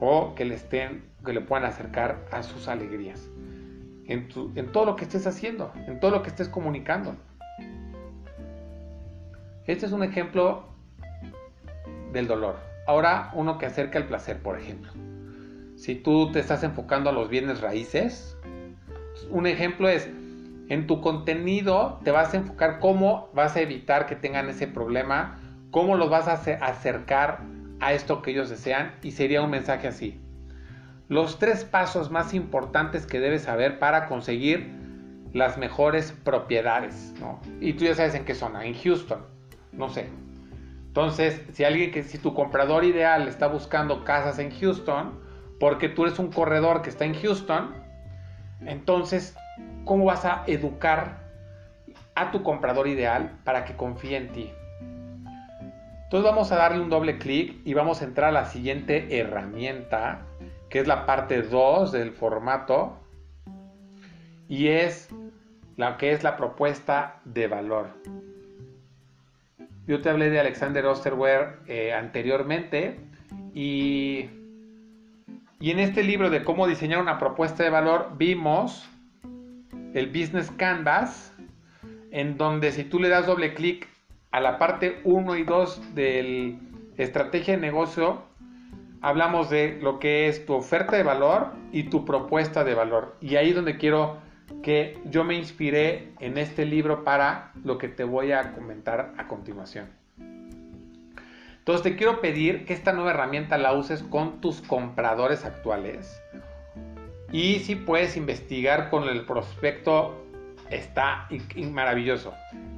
S1: o que le estén, que le puedan acercar a sus alegrías. En, en todo lo que estés haciendo, en todo lo que estés comunicando. Este es un ejemplo del dolor. Ahora uno que acerca el placer, por ejemplo. Si tú te estás enfocando a los bienes raíces, un ejemplo es, en tu contenido te vas a enfocar cómo vas a evitar que tengan ese problema, cómo los vas a acercar a esto que ellos desean y sería un mensaje así. Los tres pasos más importantes que debes saber para conseguir las mejores propiedades, ¿no? Y tú ya sabes en qué zona, en Houston, no sé, entonces, si alguien que si tu comprador ideal está buscando casas en Houston, porque tú eres un corredor que está en Houston, entonces, ¿cómo vas a educar a tu comprador ideal para que confíe en ti? Entonces vamos a darle un doble clic y vamos a entrar a la siguiente herramienta, que es la parte 2 del formato, y es la que es la propuesta de valor. Yo te hablé de Alexander Osterware eh, anteriormente y, y en este libro de cómo diseñar una propuesta de valor vimos el Business Canvas, en donde si tú le das doble clic a la parte 1 y 2 del estrategia de negocio, hablamos de lo que es tu oferta de valor y tu propuesta de valor. Y ahí es donde quiero que yo me inspiré en este libro para lo que te voy a comentar a continuación. Entonces te quiero pedir que esta nueva herramienta la uses con tus compradores actuales. Y si puedes investigar con el prospecto, está maravilloso.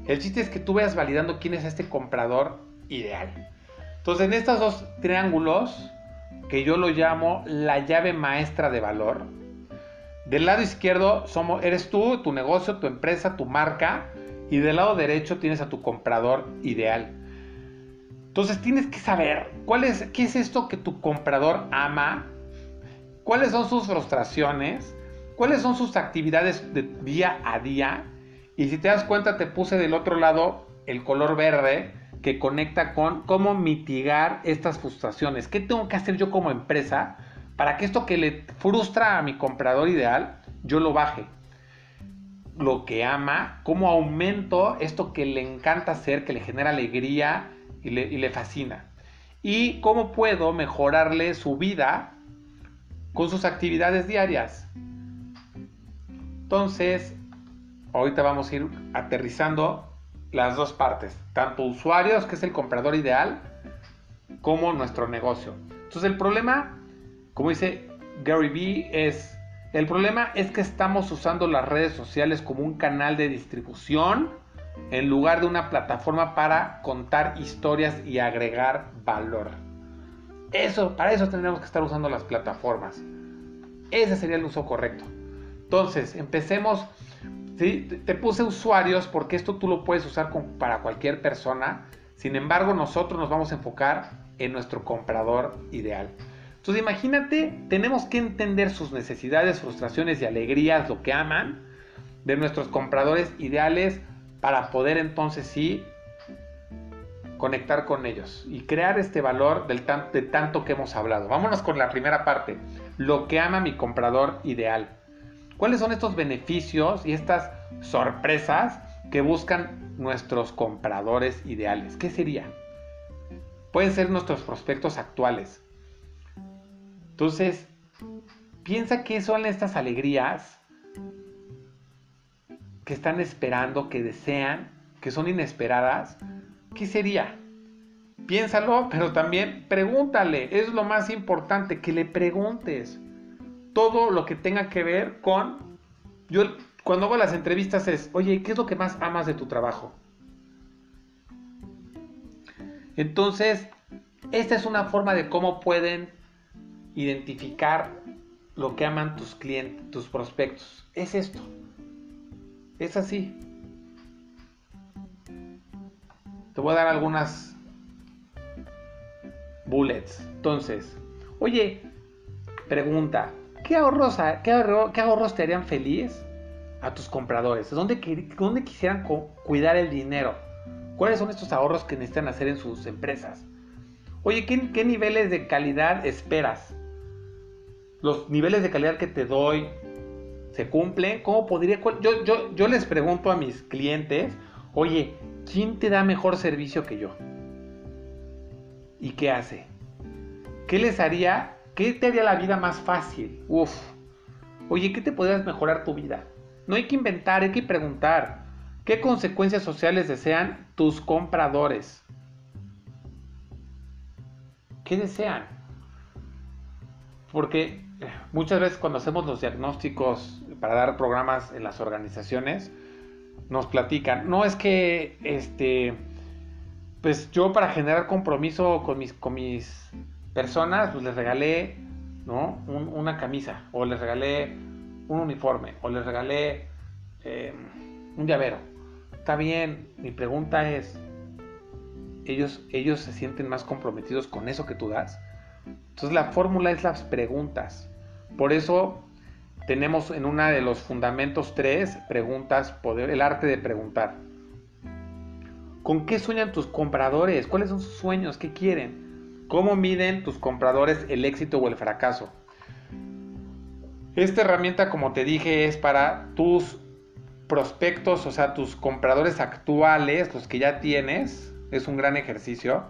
S1: El chiste es que tú veas validando quién es este comprador ideal. Entonces en estos dos triángulos, que yo lo llamo la llave maestra de valor, del lado izquierdo somos, eres tú, tu negocio, tu empresa, tu marca. Y del lado derecho tienes a tu comprador ideal. Entonces tienes que saber cuál es, qué es esto que tu comprador ama, cuáles son sus frustraciones, cuáles son sus actividades de día a día. Y si te das cuenta, te puse del otro lado el color verde que conecta con cómo mitigar estas frustraciones. ¿Qué tengo que hacer yo como empresa para que esto que le frustra a mi comprador ideal, yo lo baje. Lo que ama, cómo aumento esto que le encanta hacer, que le genera alegría y le, fascina. Y cómo puedo mejorarle su vida con sus actividades diarias. Entonces, ahorita vamos a ir aterrizando las dos partes, tanto usuarios, que es el comprador ideal, como nuestro negocio. Entonces el problema como dice Gary Vee, es el problema es que estamos usando las redes sociales como un canal de distribución en lugar de una plataforma para contar historias y agregar valor. Eso, para eso tendríamos que estar usando las plataformas. Ese sería el uso correcto. Entonces, empecemos. Te puse usuarios porque esto tú lo puedes usar para cualquier persona. Sin embargo, nosotros nos vamos a enfocar en nuestro comprador ideal. Entonces imagínate, tenemos que entender sus necesidades, frustraciones y alegrías, lo que aman de nuestros compradores ideales para poder entonces sí conectar con ellos y crear este valor del de tanto que hemos hablado. Vámonos con la primera parte, lo que ama mi comprador ideal. ¿Cuáles son estos beneficios y estas sorpresas que buscan nuestros compradores ideales? ¿Qué sería? pueden ser nuestros prospectos actuales. Entonces, piensa que son estas alegrías que están esperando, que desean, que son inesperadas. ¿Qué sería? Piénsalo, pero también pregúntale. Es lo más importante, que le preguntes todo lo que tenga que ver con... Yo cuando hago las entrevistas es, oye, ¿qué es lo que más amas de tu trabajo? Entonces, esta es una forma de cómo pueden identificar lo que aman tus clientes, tus prospectos. Es esto. Es así. Te voy a dar algunas bullets. Entonces, oye, pregunta, ¿qué ahorros, qué, ahorros te harían feliz a tus compradores? ¿Dónde, dónde quisieran cuidar el dinero? ¿Cuáles son estos ahorros que necesitan hacer en sus empresas? Oye, ¿qué, niveles de calidad esperas? ¿Los niveles de calidad que te doy se cumplen? ¿Cómo podría...? Yo, yo, yo les pregunto a mis clientes, oye, ¿quién te da mejor servicio que yo? ¿Y qué hace? ¿Qué les haría? ¿Qué te haría la vida más fácil? Uf. Oye, ¿qué te podrías mejorar tu vida? No hay que inventar, hay que preguntar. ¿Qué consecuencias sociales desean tus compradores? ¿Qué desean? Porque muchas veces cuando hacemos los diagnósticos para dar programas en las organizaciones, nos platican, no es que este pues yo para generar compromiso con mis, con mis personas, pues les regalé ¿no? una camisa, o les regalé un uniforme, o les regalé eh, un llavero está bien. Mi pregunta es, ¿ellos, ¿ellos se sienten más comprometidos con eso que tú das? Entonces la fórmula es las preguntas. Por eso tenemos en una de los fundamentos tres preguntas, poder, el arte de preguntar. ¿Con qué sueñan tus compradores? ¿Cuáles son sus sueños? ¿Qué quieren? ¿Cómo miden tus compradores el éxito o el fracaso? Esta herramienta, como te dije, es para tus prospectos, o sea, tus compradores actuales, los que ya tienes, es un gran ejercicio.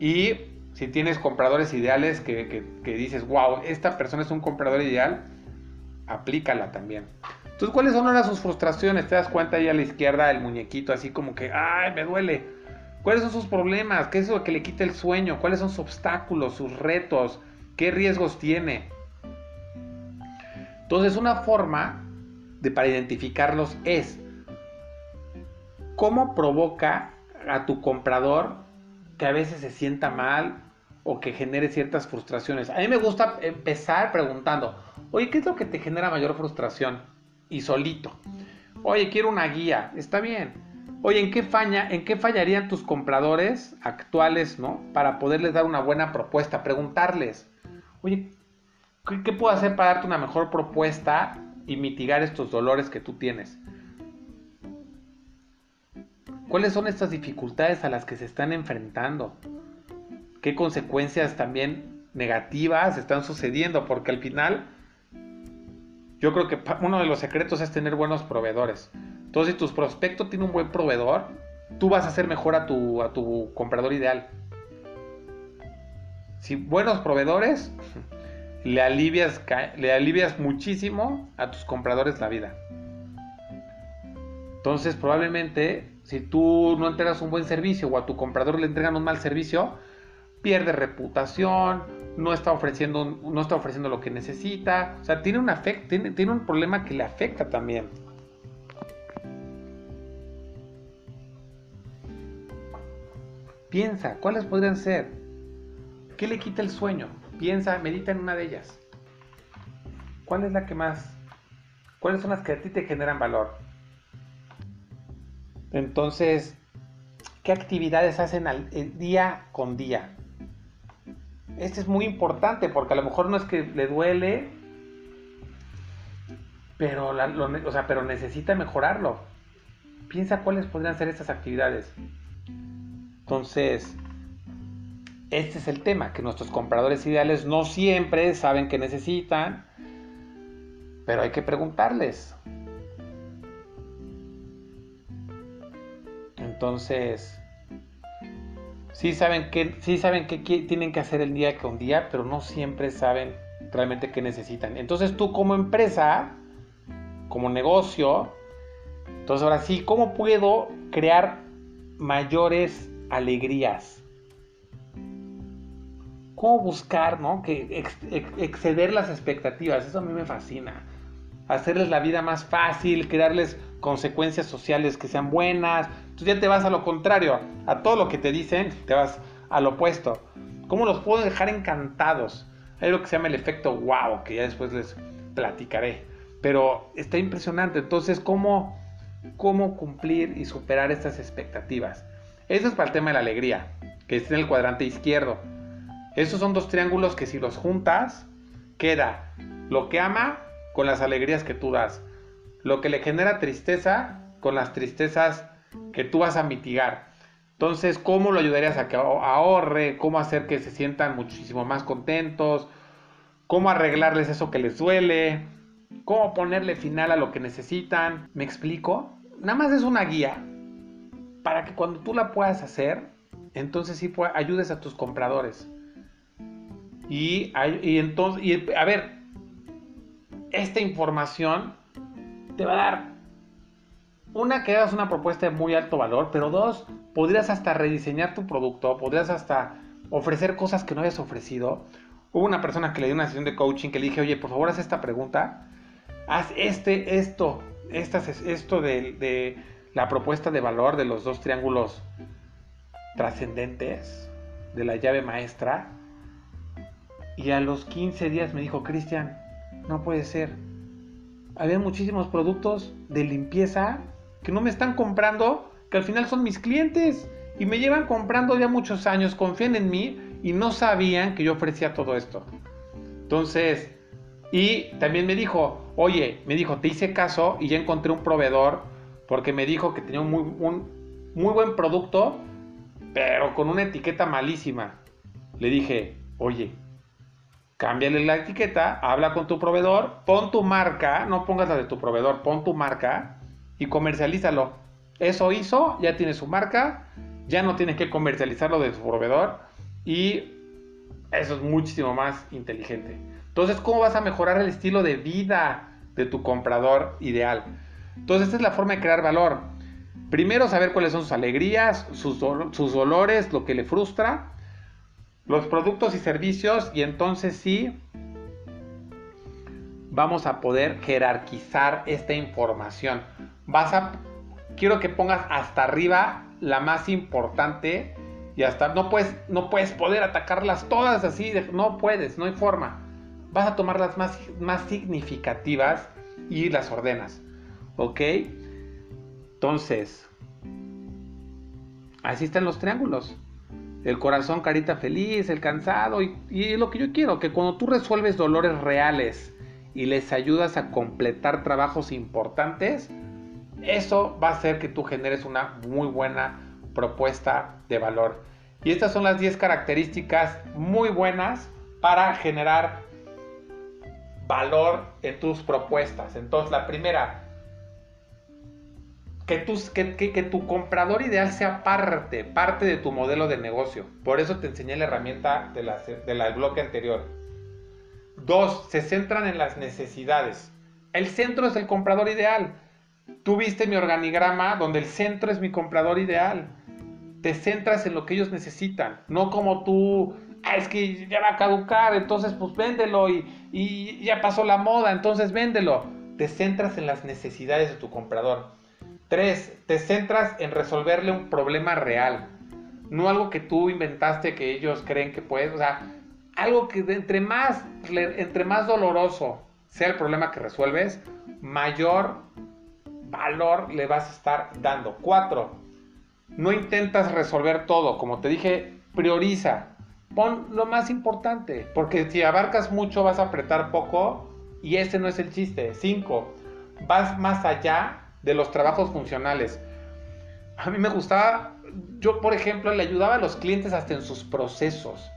S1: Y si tienes compradores ideales que, dices, wow, esta persona es un comprador ideal, aplícala también. Entonces, ¿cuáles son ahora sus frustraciones? Te das cuenta ahí a la izquierda el muñequito, así como que, ay, me duele. ¿Cuáles son sus problemas? ¿Qué es lo que le quita el sueño? ¿Cuáles son sus obstáculos, sus retos? ¿Qué riesgos tiene? Entonces, una forma de, para identificarlos es cómo provoca a tu comprador que a veces se sienta mal o que genere ciertas frustraciones. A mí me gusta empezar preguntando, oye, ¿qué es lo que te genera mayor frustración? Y solito. Oye, quiero una guía. Está bien. Oye, ¿en qué, falla, ¿en qué fallarían tus compradores actuales, no? Para poderles dar una buena propuesta. Preguntarles, oye, ¿qué, qué puedo hacer para darte una mejor propuesta y mitigar estos dolores que tú tienes. ¿Cuáles son estas dificultades a las que se están enfrentando? ¿Qué consecuencias también negativas están sucediendo? Porque al final, yo creo que uno de los secretos es tener buenos proveedores. Entonces, si tu prospecto tiene un buen proveedor, tú vas a hacer mejor a tu, a tu comprador ideal. Si buenos proveedores, le alivias, le alivias muchísimo a tus compradores la vida. Entonces, probablemente, si tú no entregas un buen servicio o a tu comprador le entregan un mal servicio, pierde reputación, no está ofreciendo, no está ofreciendo lo que necesita. O sea, tiene un, tiene, tiene un problema que le afecta también. Piensa, ¿cuáles podrían ser? ¿Qué le quita el sueño? Piensa, medita en una de ellas. ¿Cuál es la que más? ¿Cuáles son las que a ti te generan valor? Entonces, ¿qué actividades hacen al, día con día? Este es muy importante porque a lo mejor no es que le duele, pero, o sea, pero necesita mejorarlo. Piensa cuáles podrían ser estas actividades. Entonces, este es el tema, que nuestros compradores ideales no siempre saben que necesitan, pero hay que preguntarles. Entonces, sí saben qué, sí saben tienen que hacer el día con día, pero no siempre saben realmente qué necesitan. Entonces tú como empresa, como negocio, entonces ahora sí, ¿cómo puedo crear mayores alegrías? ¿Cómo buscar, no? Que exceder las expectativas, eso a mí me fascina. Hacerles la vida más fácil, crearles consecuencias sociales que sean buenas. Tú ya te vas a lo contrario, a todo lo que te dicen, te vas al opuesto. ¿Cómo los puedo dejar encantados? Hay lo que se llama el efecto wow, que ya después les platicaré. Pero está impresionante. Entonces, ¿cómo, cómo cumplir y superar estas expectativas? Eso es para el tema de la alegría, que está en el cuadrante izquierdo. Esos son dos triángulos que si los juntas, queda lo que ama con las alegrías que tú das. Lo que le genera tristeza con las tristezas que tú vas a mitigar. Entonces, ¿cómo lo ayudarías a que ahorre? ¿Cómo hacer que se sientan muchísimo más contentos? ¿Cómo arreglarles eso que les duele? ¿Cómo ponerle final a lo que necesitan? ¿Me explico? Nada más es una guía para que cuando tú la puedas hacer, entonces sí ayudes a tus compradores. Y, entonces, a ver, esta información te va a dar una que hagas una propuesta de muy alto valor, pero dos, podrías hasta rediseñar tu producto, podrías hasta ofrecer cosas que no habías ofrecido. Hubo una persona que le dio una sesión de coaching que le dije, oye, por favor, haz esta pregunta, haz este, esto, esto de, de la propuesta de valor de los dos triángulos trascendentes de la llave maestra. Y a los 15 días me dijo, Cristian, no puede ser. Había muchísimos productos de limpieza que no me están comprando, que al final son mis clientes y me llevan comprando ya muchos años, confían en mí y no sabían que yo ofrecía todo esto. Entonces, y también me dijo, oye, me dijo, te hice caso y ya encontré un proveedor porque me dijo que tenía un muy, muy buen producto, pero con una etiqueta malísima. Le dije, oye, cámbiale la etiqueta, habla con tu proveedor, pon tu marca, no pongas la de tu proveedor, pon tu marca y comercialízalo. Eso hizo, ya tiene su marca, ya no tienes que comercializarlo de su proveedor y eso es muchísimo más inteligente. Entonces, ¿cómo vas a mejorar el estilo de vida de tu comprador ideal? Entonces, esta es la forma de crear valor. Primero, saber cuáles son sus alegrías, sus, sus dolores, lo que le frustra, los productos y servicios y entonces sí vamos a poder jerarquizar esta información vas a, quiero que pongas hasta arriba la más importante y hasta no puedes, no puedes poder atacarlas todas así, no puedes, no hay forma. Vas a tomar las más, más significativas y las ordenas, ¿ok? Entonces, así están los triángulos. El corazón, carita feliz, el cansado y, y lo que yo quiero, que cuando tú resuelves dolores reales y les ayudas a completar trabajos importantes, eso va a hacer que tú generes una muy buena propuesta de valor. Y estas son las 10 características muy buenas para generar valor en tus propuestas. Entonces, la primera, que, que, tu comprador ideal sea parte, parte de tu modelo de negocio. Por eso te enseñé la herramienta de la, del bloque anterior. Dos, se centran en las necesidades. El centro es el comprador ideal. Tú viste mi organigrama donde el centro es mi comprador ideal. Te centras en lo que ellos necesitan, no como tú, ah, es que ya va a caducar, entonces pues véndelo y, ya pasó la moda, entonces véndelo. Te centras en las necesidades de tu comprador. Tres, te centras en resolverle un problema real, no algo que tú inventaste que ellos creen que puedes, o sea, algo que entre más, entre más doloroso sea el problema que resuelves, mayor valor le vas a estar dando. Cuatro, no intentas resolver todo. Como te dije, prioriza. Pon lo más importante. Porque si abarcas mucho vas a apretar poco. Y ese no es el chiste. Cinco, vas más allá de los trabajos funcionales. A mí me gustaba, yo por ejemplo le ayudaba a los clientes hasta en sus procesos.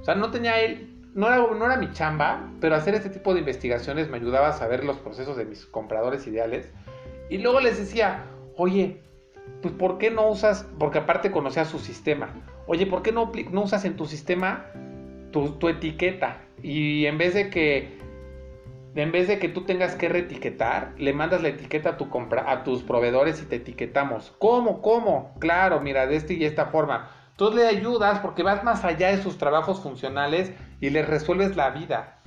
S1: O sea, no tenía él, no era, no era mi chamba, pero hacer este tipo de investigaciones me ayudaba a saber los procesos de mis compradores ideales y luego les decía, oye, pues ¿por qué no usas? Porque aparte conocía su sistema. Oye, ¿por qué no, no usas en tu sistema tu, etiqueta? Y en vez de que en vez de que tú tengas que reetiquetar, le mandas la etiqueta a, a tus proveedores y te etiquetamos. ¿Cómo? ¿Cómo? Claro, mira, de esta y esta forma. Tú le ayudas porque vas más allá de sus trabajos funcionales y les resuelves la vida.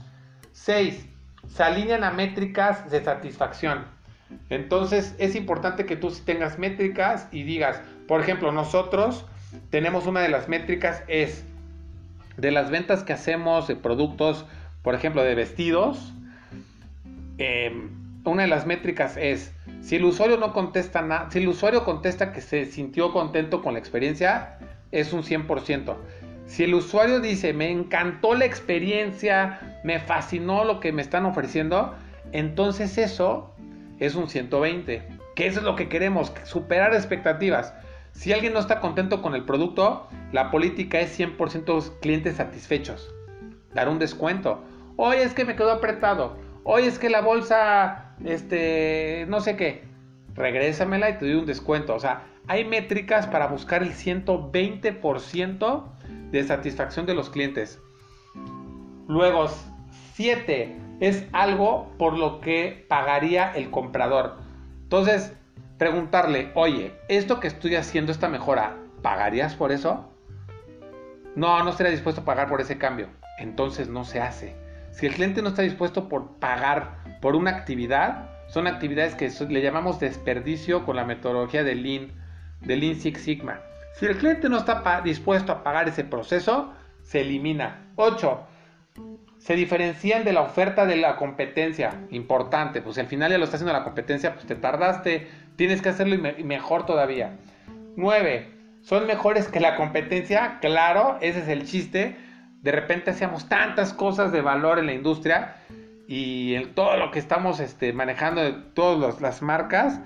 S1: 6. Se alinean a métricas de satisfacción. Entonces es importante que tú tengas métricas y digas, por ejemplo, nosotros tenemos una de las métricas es de las ventas que hacemos de productos, por ejemplo, de vestidos, Em, una de las métricas es si el usuario no contesta nada, si el usuario contesta que se sintió contento con la experiencia, es un 100%. Si el usuario dice, me encantó la experiencia, me fascinó lo que me están ofreciendo, entonces eso es un 120. Que eso es lo que queremos, superar expectativas. Si alguien no está contento con el producto, la política es 100% clientes satisfechos. Dar un descuento. Oye, es que me quedó apretado Oye, es que la bolsa, este, no sé qué, regrésamela y te doy un descuento. O sea, hay métricas para buscar el 120% de satisfacción de los clientes. Luego, 7 es algo por lo que pagaría el comprador. Entonces, preguntarle, oye, esto que estoy haciendo, esta mejora, ¿pagarías por eso? No, no estaría dispuesto a pagar por ese cambio. Entonces no se hace. Si el cliente no está dispuesto por pagar por una actividad, son actividades que le llamamos desperdicio con la metodología de Lean, de Lean Six Sigma. Si el cliente no está dispuesto a pagar ese proceso, se elimina. 8. Se diferencian de la oferta de la competencia. Importante, pues al final ya lo está haciendo la competencia, pues te tardaste, tienes que hacerlo mejor todavía. 9. Son mejores que la competencia, claro, ese es el chiste de repente hacíamos tantas cosas de valor en la industria y en todo lo que estamos este, manejando de todas las marcas,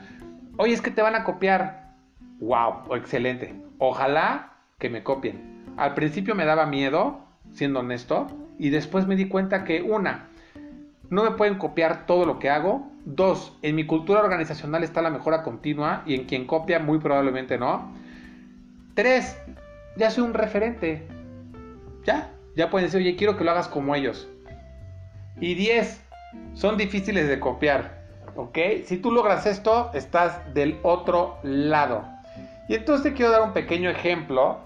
S1: oye, es que te van a copiar. ¡Wow! Excelente. Ojalá que me copien. Al principio me daba miedo, siendo honesto, y después me di cuenta que una, no me pueden copiar todo lo que hago. Dos, en mi cultura organizacional está la mejora continua y en quien copia muy probablemente no. Tres, ya soy un referente. Ya, ya pueden decir, oye, quiero que lo hagas como ellos. Y 10, son difíciles de copiar. ¿Ok? Si tú logras esto, estás del otro lado. Y entonces te quiero dar un pequeño ejemplo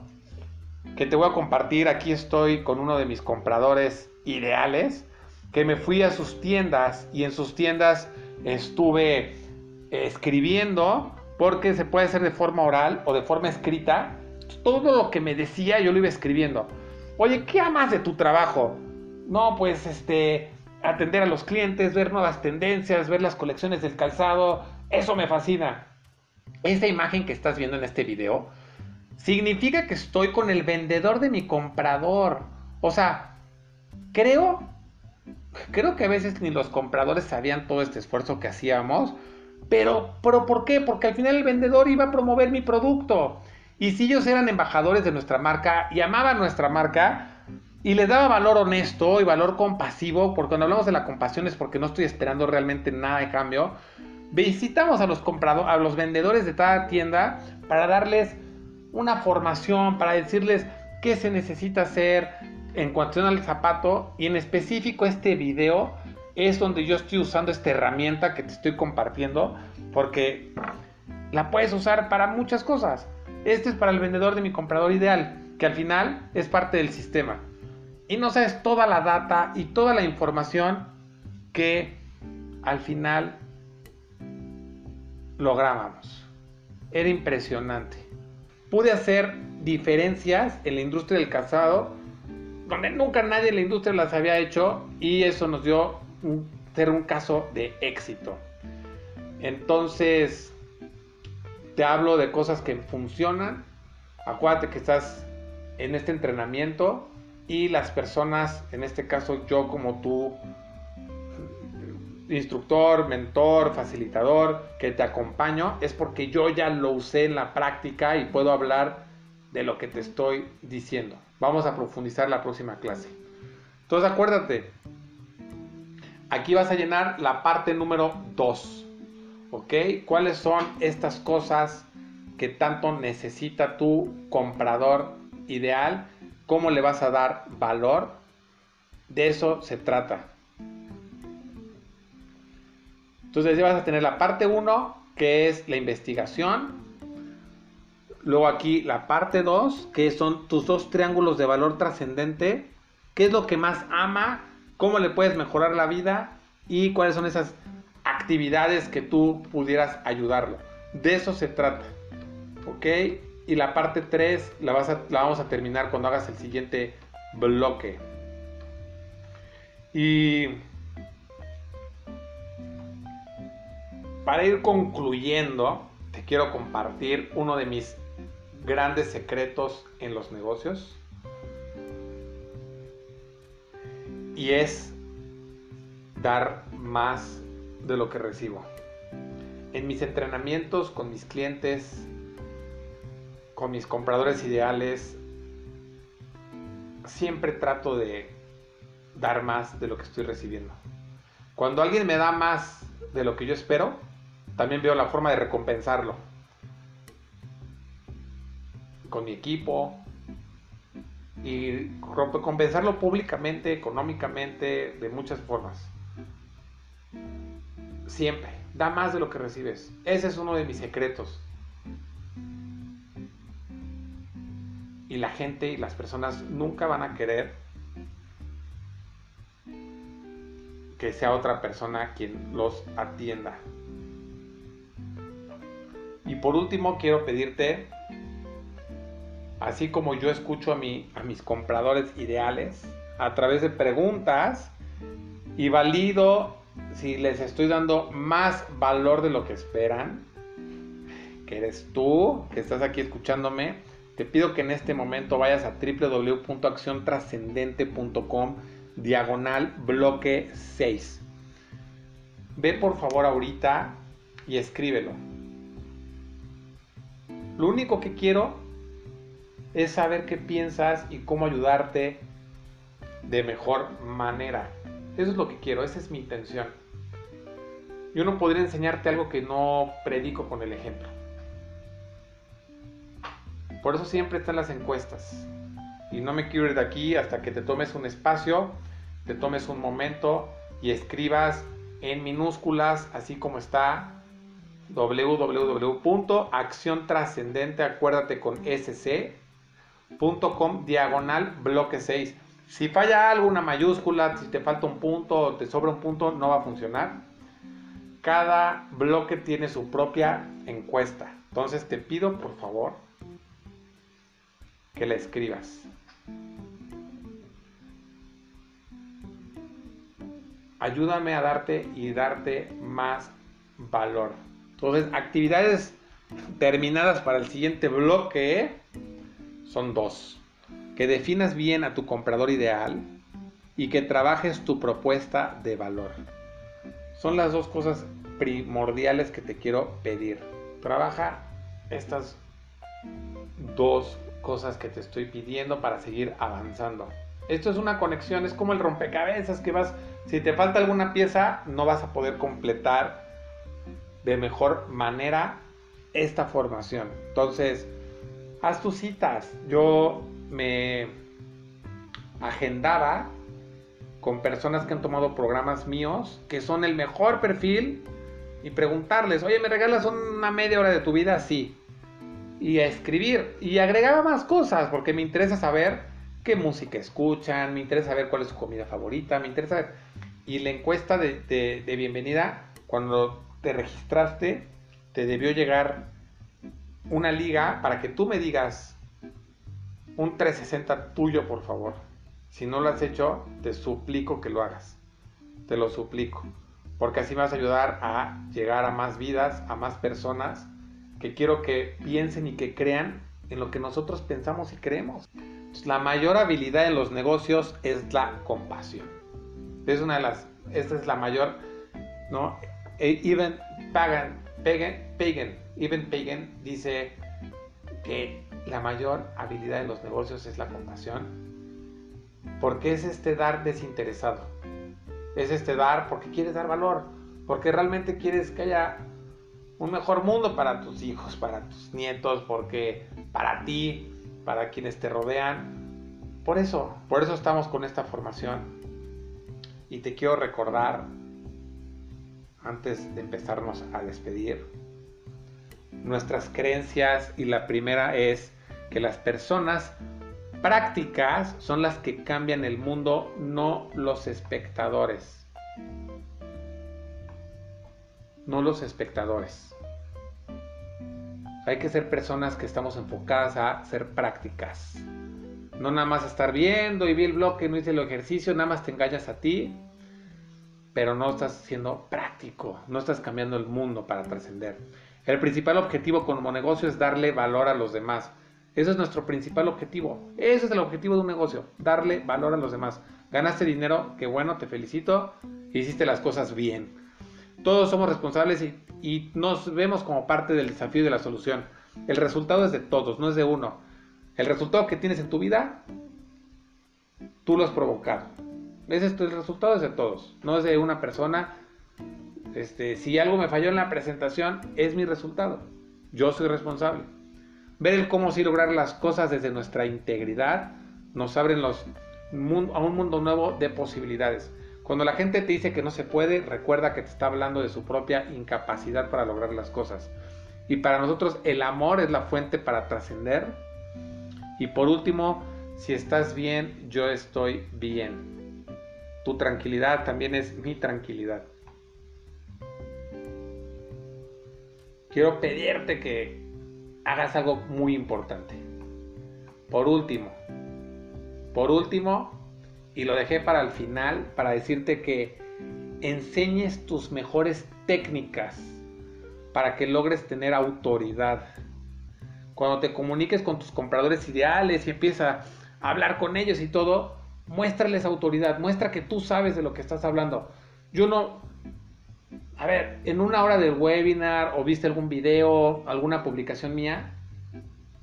S1: que te voy a compartir. Aquí estoy con uno de mis compradores ideales, que me fui a sus tiendas y en sus tiendas estuve escribiendo, porque se puede hacer de forma oral o de forma escrita. Todo lo que me decía yo lo iba escribiendo. Oye, ¿qué amas de tu trabajo? No, pues este, atender a los clientes, ver nuevas tendencias, ver las colecciones del calzado, eso me fascina. Esta imagen que estás viendo en este video significa que estoy con el vendedor de mi comprador. O sea, creo, creo que a veces ni los compradores sabían todo este esfuerzo que hacíamos. Pero, pero ¿por qué? Porque al final el vendedor iba a promover mi producto. Y si ellos eran embajadores de nuestra marca y amaban nuestra marca y les daba valor honesto y valor compasivo, porque cuando hablamos de la compasión es porque no estoy esperando realmente nada de cambio, visitamos a los compradores, a los vendedores de cada tienda para darles una formación, para decirles qué se necesita hacer en cuestión al zapato y en específico este video es donde yo estoy usando esta herramienta que te estoy compartiendo porque la puedes usar para muchas cosas. Este es para el vendedor de mi comprador ideal, que al final es parte del sistema. Y no sabes toda la data y toda la información que al final lográbamos. Era impresionante. Pude hacer diferencias en la industria del calzado donde nunca nadie en la industria las había hecho y eso nos dio un, ser un caso de éxito. Entonces, te hablo de cosas que funcionan. Acuérdate que estás en este entrenamiento y las personas, en este caso yo como tú, instructor, mentor, facilitador, que te acompaño, es porque yo ya lo usé en la práctica y puedo hablar de lo que te estoy diciendo. Vamos a profundizar la próxima clase. Entonces acuérdate, aquí vas a llenar la parte número 2. ¿Ok? ¿Cuáles son estas cosas que tanto necesita tu comprador ideal, cómo le vas a dar valor. De eso se trata. Entonces vas a tener la parte 1, que es la investigación. Luego aquí la parte 2, que son tus dos triángulos de valor trascendente. ¿Qué es lo que más ama? ¿Cómo le puedes mejorar la vida? ¿Y cuáles son esas actividades que tú pudieras ayudarlo? De eso se trata. ¿Ok? Y la parte 3 la, la vamos a terminar cuando hagas el siguiente bloque. Y para ir concluyendo, te quiero compartir uno de mis grandes secretos en los negocios. Y es dar más de lo que recibo. En mis entrenamientos con mis clientes, con mis compradores ideales, siempre trato de dar más de lo que estoy recibiendo. Cuando alguien me da más de lo que yo espero, también veo la forma de recompensarlo. Con mi equipo. Y compensarlo públicamente, económicamente, de muchas formas. Siempre. Da más de lo que recibes. Ese es uno de mis secretos. Y la gente y las personas nunca van a querer que sea otra persona quien los atienda. Y por último, quiero pedirte, así como yo escucho a, mis compradores ideales, a través de preguntas y valido si les estoy dando más valor de lo que esperan, que eres tú, que estás aquí escuchándome, te pido que en este momento vayas a www.acciontrascendente.com diagonal bloque 6. Ve por favor ahorita y escríbelo. Lo único que quiero es saber qué piensas y cómo ayudarte de mejor manera. Eso es lo que quiero, esa es mi intención. Yo no podría enseñarte algo que no predico con el ejemplo. Por eso siempre están las encuestas. Y no me quiero ir de aquí hasta que te tomes un espacio, te tomes un momento y escribas en minúsculas, así como está, www.acciontrascendente, acuérdate con sc.com diagonal bloque 6. Si falla algo, una mayúscula, si te falta un punto o te sobra un punto, no va a funcionar. Cada bloque tiene su propia encuesta. Entonces te pido por favor que la escribas. Ayúdame a darte y darte más valor. Entonces, actividades terminadas para el siguiente bloque son dos. Que definas bien a tu comprador ideal y que trabajes tu propuesta de valor. Son las dos cosas primordiales que te quiero pedir. Trabaja estas dos cosas que te estoy pidiendo para seguir avanzando. Esto es una conexión, es como el rompecabezas que vas, si te falta alguna pieza, no vas a poder completar de mejor manera esta formación. Entonces, haz tus citas. Yo me agendaba con personas que han tomado programas míos, que son el mejor perfil, y preguntarles, oye, ¿me regalas una media hora de tu vida? Sí. Y a escribir. Y agregaba más cosas, porque me interesa saber qué música escuchan, me interesa saber cuál es su comida favorita, me interesa... Y la encuesta de, de bienvenida, cuando te registraste, te debió llegar una liga para que tú me digas un 360 tuyo, por favor. Si no lo has hecho, te suplico que lo hagas. Te lo suplico. Porque así me vas a ayudar a llegar a más vidas, a más personas que quiero que piensen y que crean en lo que nosotros pensamos y creemos. la mayor habilidad en los negocios es la compasión. Es una de las, esta es la mayor, ¿no? E even Pagan, Pagan, Pagan, Even Pagan dice que la mayor habilidad en los negocios es la compasión, porque es este dar desinteresado, es este dar porque quieres dar valor, porque realmente quieres que haya un mejor mundo para tus hijos, para tus nietos, porque para ti, para quienes te rodean. Por eso, por eso estamos con esta formación. Y te quiero recordar, antes de empezarnos a despedir, nuestras creencias y la primera es que las personas prácticas son las que cambian el mundo, no los espectadores. No los espectadores. Hay que ser personas que estamos enfocadas a ser prácticas. No nada más estar viendo y vi el bloque, no hice el ejercicio, nada más te engañas a ti, pero no estás siendo práctico, no estás cambiando el mundo para trascender. El principal objetivo como negocio es darle valor a los demás. Eso es nuestro principal objetivo. Ese es el objetivo de un negocio, darle valor a los demás. Ganaste dinero, qué bueno, te felicito, hiciste las cosas bien. Todos somos responsables y, y nos vemos como parte del desafío y de la solución. El resultado es de todos, no es de uno. El resultado que tienes en tu vida, tú lo has provocado. Ese es el resultado es de todos, no es de una persona. Este, si algo me falló en la presentación, es mi resultado. Yo soy responsable. Ver el cómo sí lograr las cosas desde nuestra integridad nos abren los, a un mundo nuevo de posibilidades. Cuando la gente te dice que no se puede, recuerda que te está hablando de su propia incapacidad para lograr las cosas. Y para nosotros el amor es la fuente para trascender. Y por último, si estás bien, yo estoy bien. Tu tranquilidad también es mi tranquilidad. Quiero pedirte que hagas algo muy importante. Por último, por último, y lo dejé para el final, para decirte que enseñes tus mejores técnicas para que logres tener autoridad. Cuando te comuniques con tus compradores ideales y empiezas a hablar con ellos y todo, muéstrales autoridad, muestra que tú sabes de lo que estás hablando. Yo no, a ver, en una hora del webinar o viste algún video, alguna publicación mía,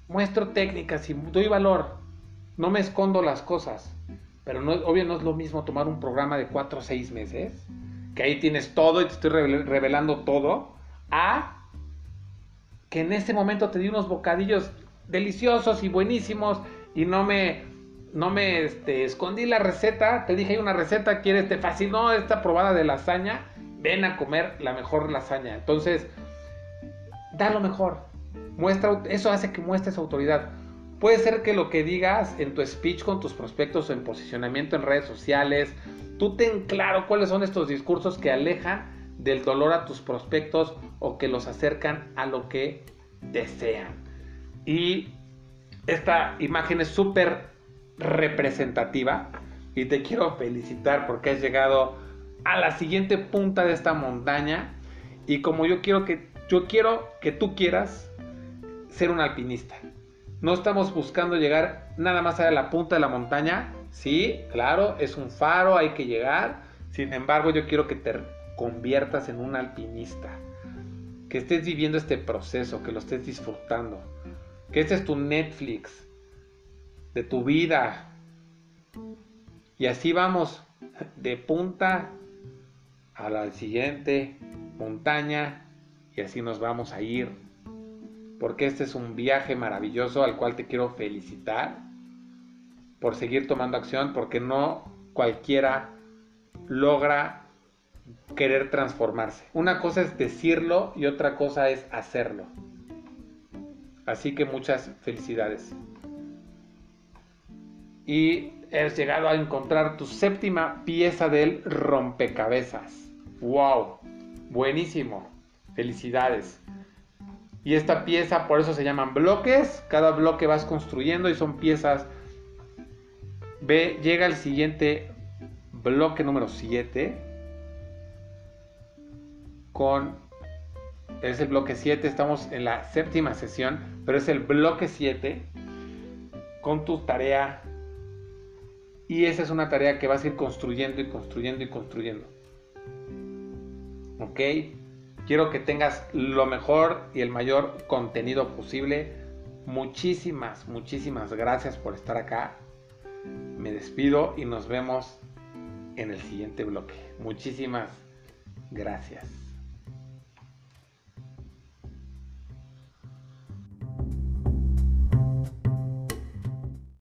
S1: muestro técnicas y doy valor. No me escondo las cosas. Pero no, obvio no es lo mismo tomar un programa de 4 o 6 meses, que ahí tienes todo y te estoy revelando todo, a que en ese momento te di unos bocadillos deliciosos y buenísimos y no me, no me este, escondí la receta, te dije hay una receta, quieres, te fascinó esta probada de lasaña ven a comer la mejor lasaña. Entonces, da lo mejor. Muestra, eso hace que muestres autoridad. Puede ser que lo que digas en tu speech con tus prospectos o en posicionamiento en redes sociales, tú ten claro cuáles son estos discursos que alejan del dolor a tus prospectos o que los acercan a lo que desean. Y esta imagen es súper representativa y te quiero felicitar porque has llegado a la siguiente punta de esta montaña y como yo quiero que yo quiero que tú quieras ser un alpinista. No estamos buscando llegar nada más a la punta de la montaña. Sí, claro, es un faro, hay que llegar. Sin embargo, yo quiero que te conviertas en un alpinista. Que estés viviendo este proceso, que lo estés disfrutando. Que este es tu Netflix de tu vida. Y así vamos de punta a la siguiente montaña y así nos vamos a ir. Porque este es un viaje maravilloso al cual te quiero felicitar por seguir tomando acción, porque no cualquiera logra querer transformarse. Una cosa es decirlo y otra cosa es hacerlo. Así que muchas felicidades. Y has llegado a encontrar tu séptima pieza del rompecabezas. ¡Wow! Buenísimo. Felicidades. Y esta pieza, por eso se llaman bloques. Cada bloque vas construyendo y son piezas. Ve, llega el siguiente bloque número 7. Con. Es el bloque 7. Estamos en la séptima sesión. Pero es el bloque 7. Con tu tarea. Y esa es una tarea que vas a ir construyendo y construyendo y construyendo. ¿ok? Quiero que tengas lo mejor y el mayor contenido posible. Muchísimas, muchísimas gracias por estar acá. Me despido y nos vemos en el siguiente bloque. Muchísimas gracias.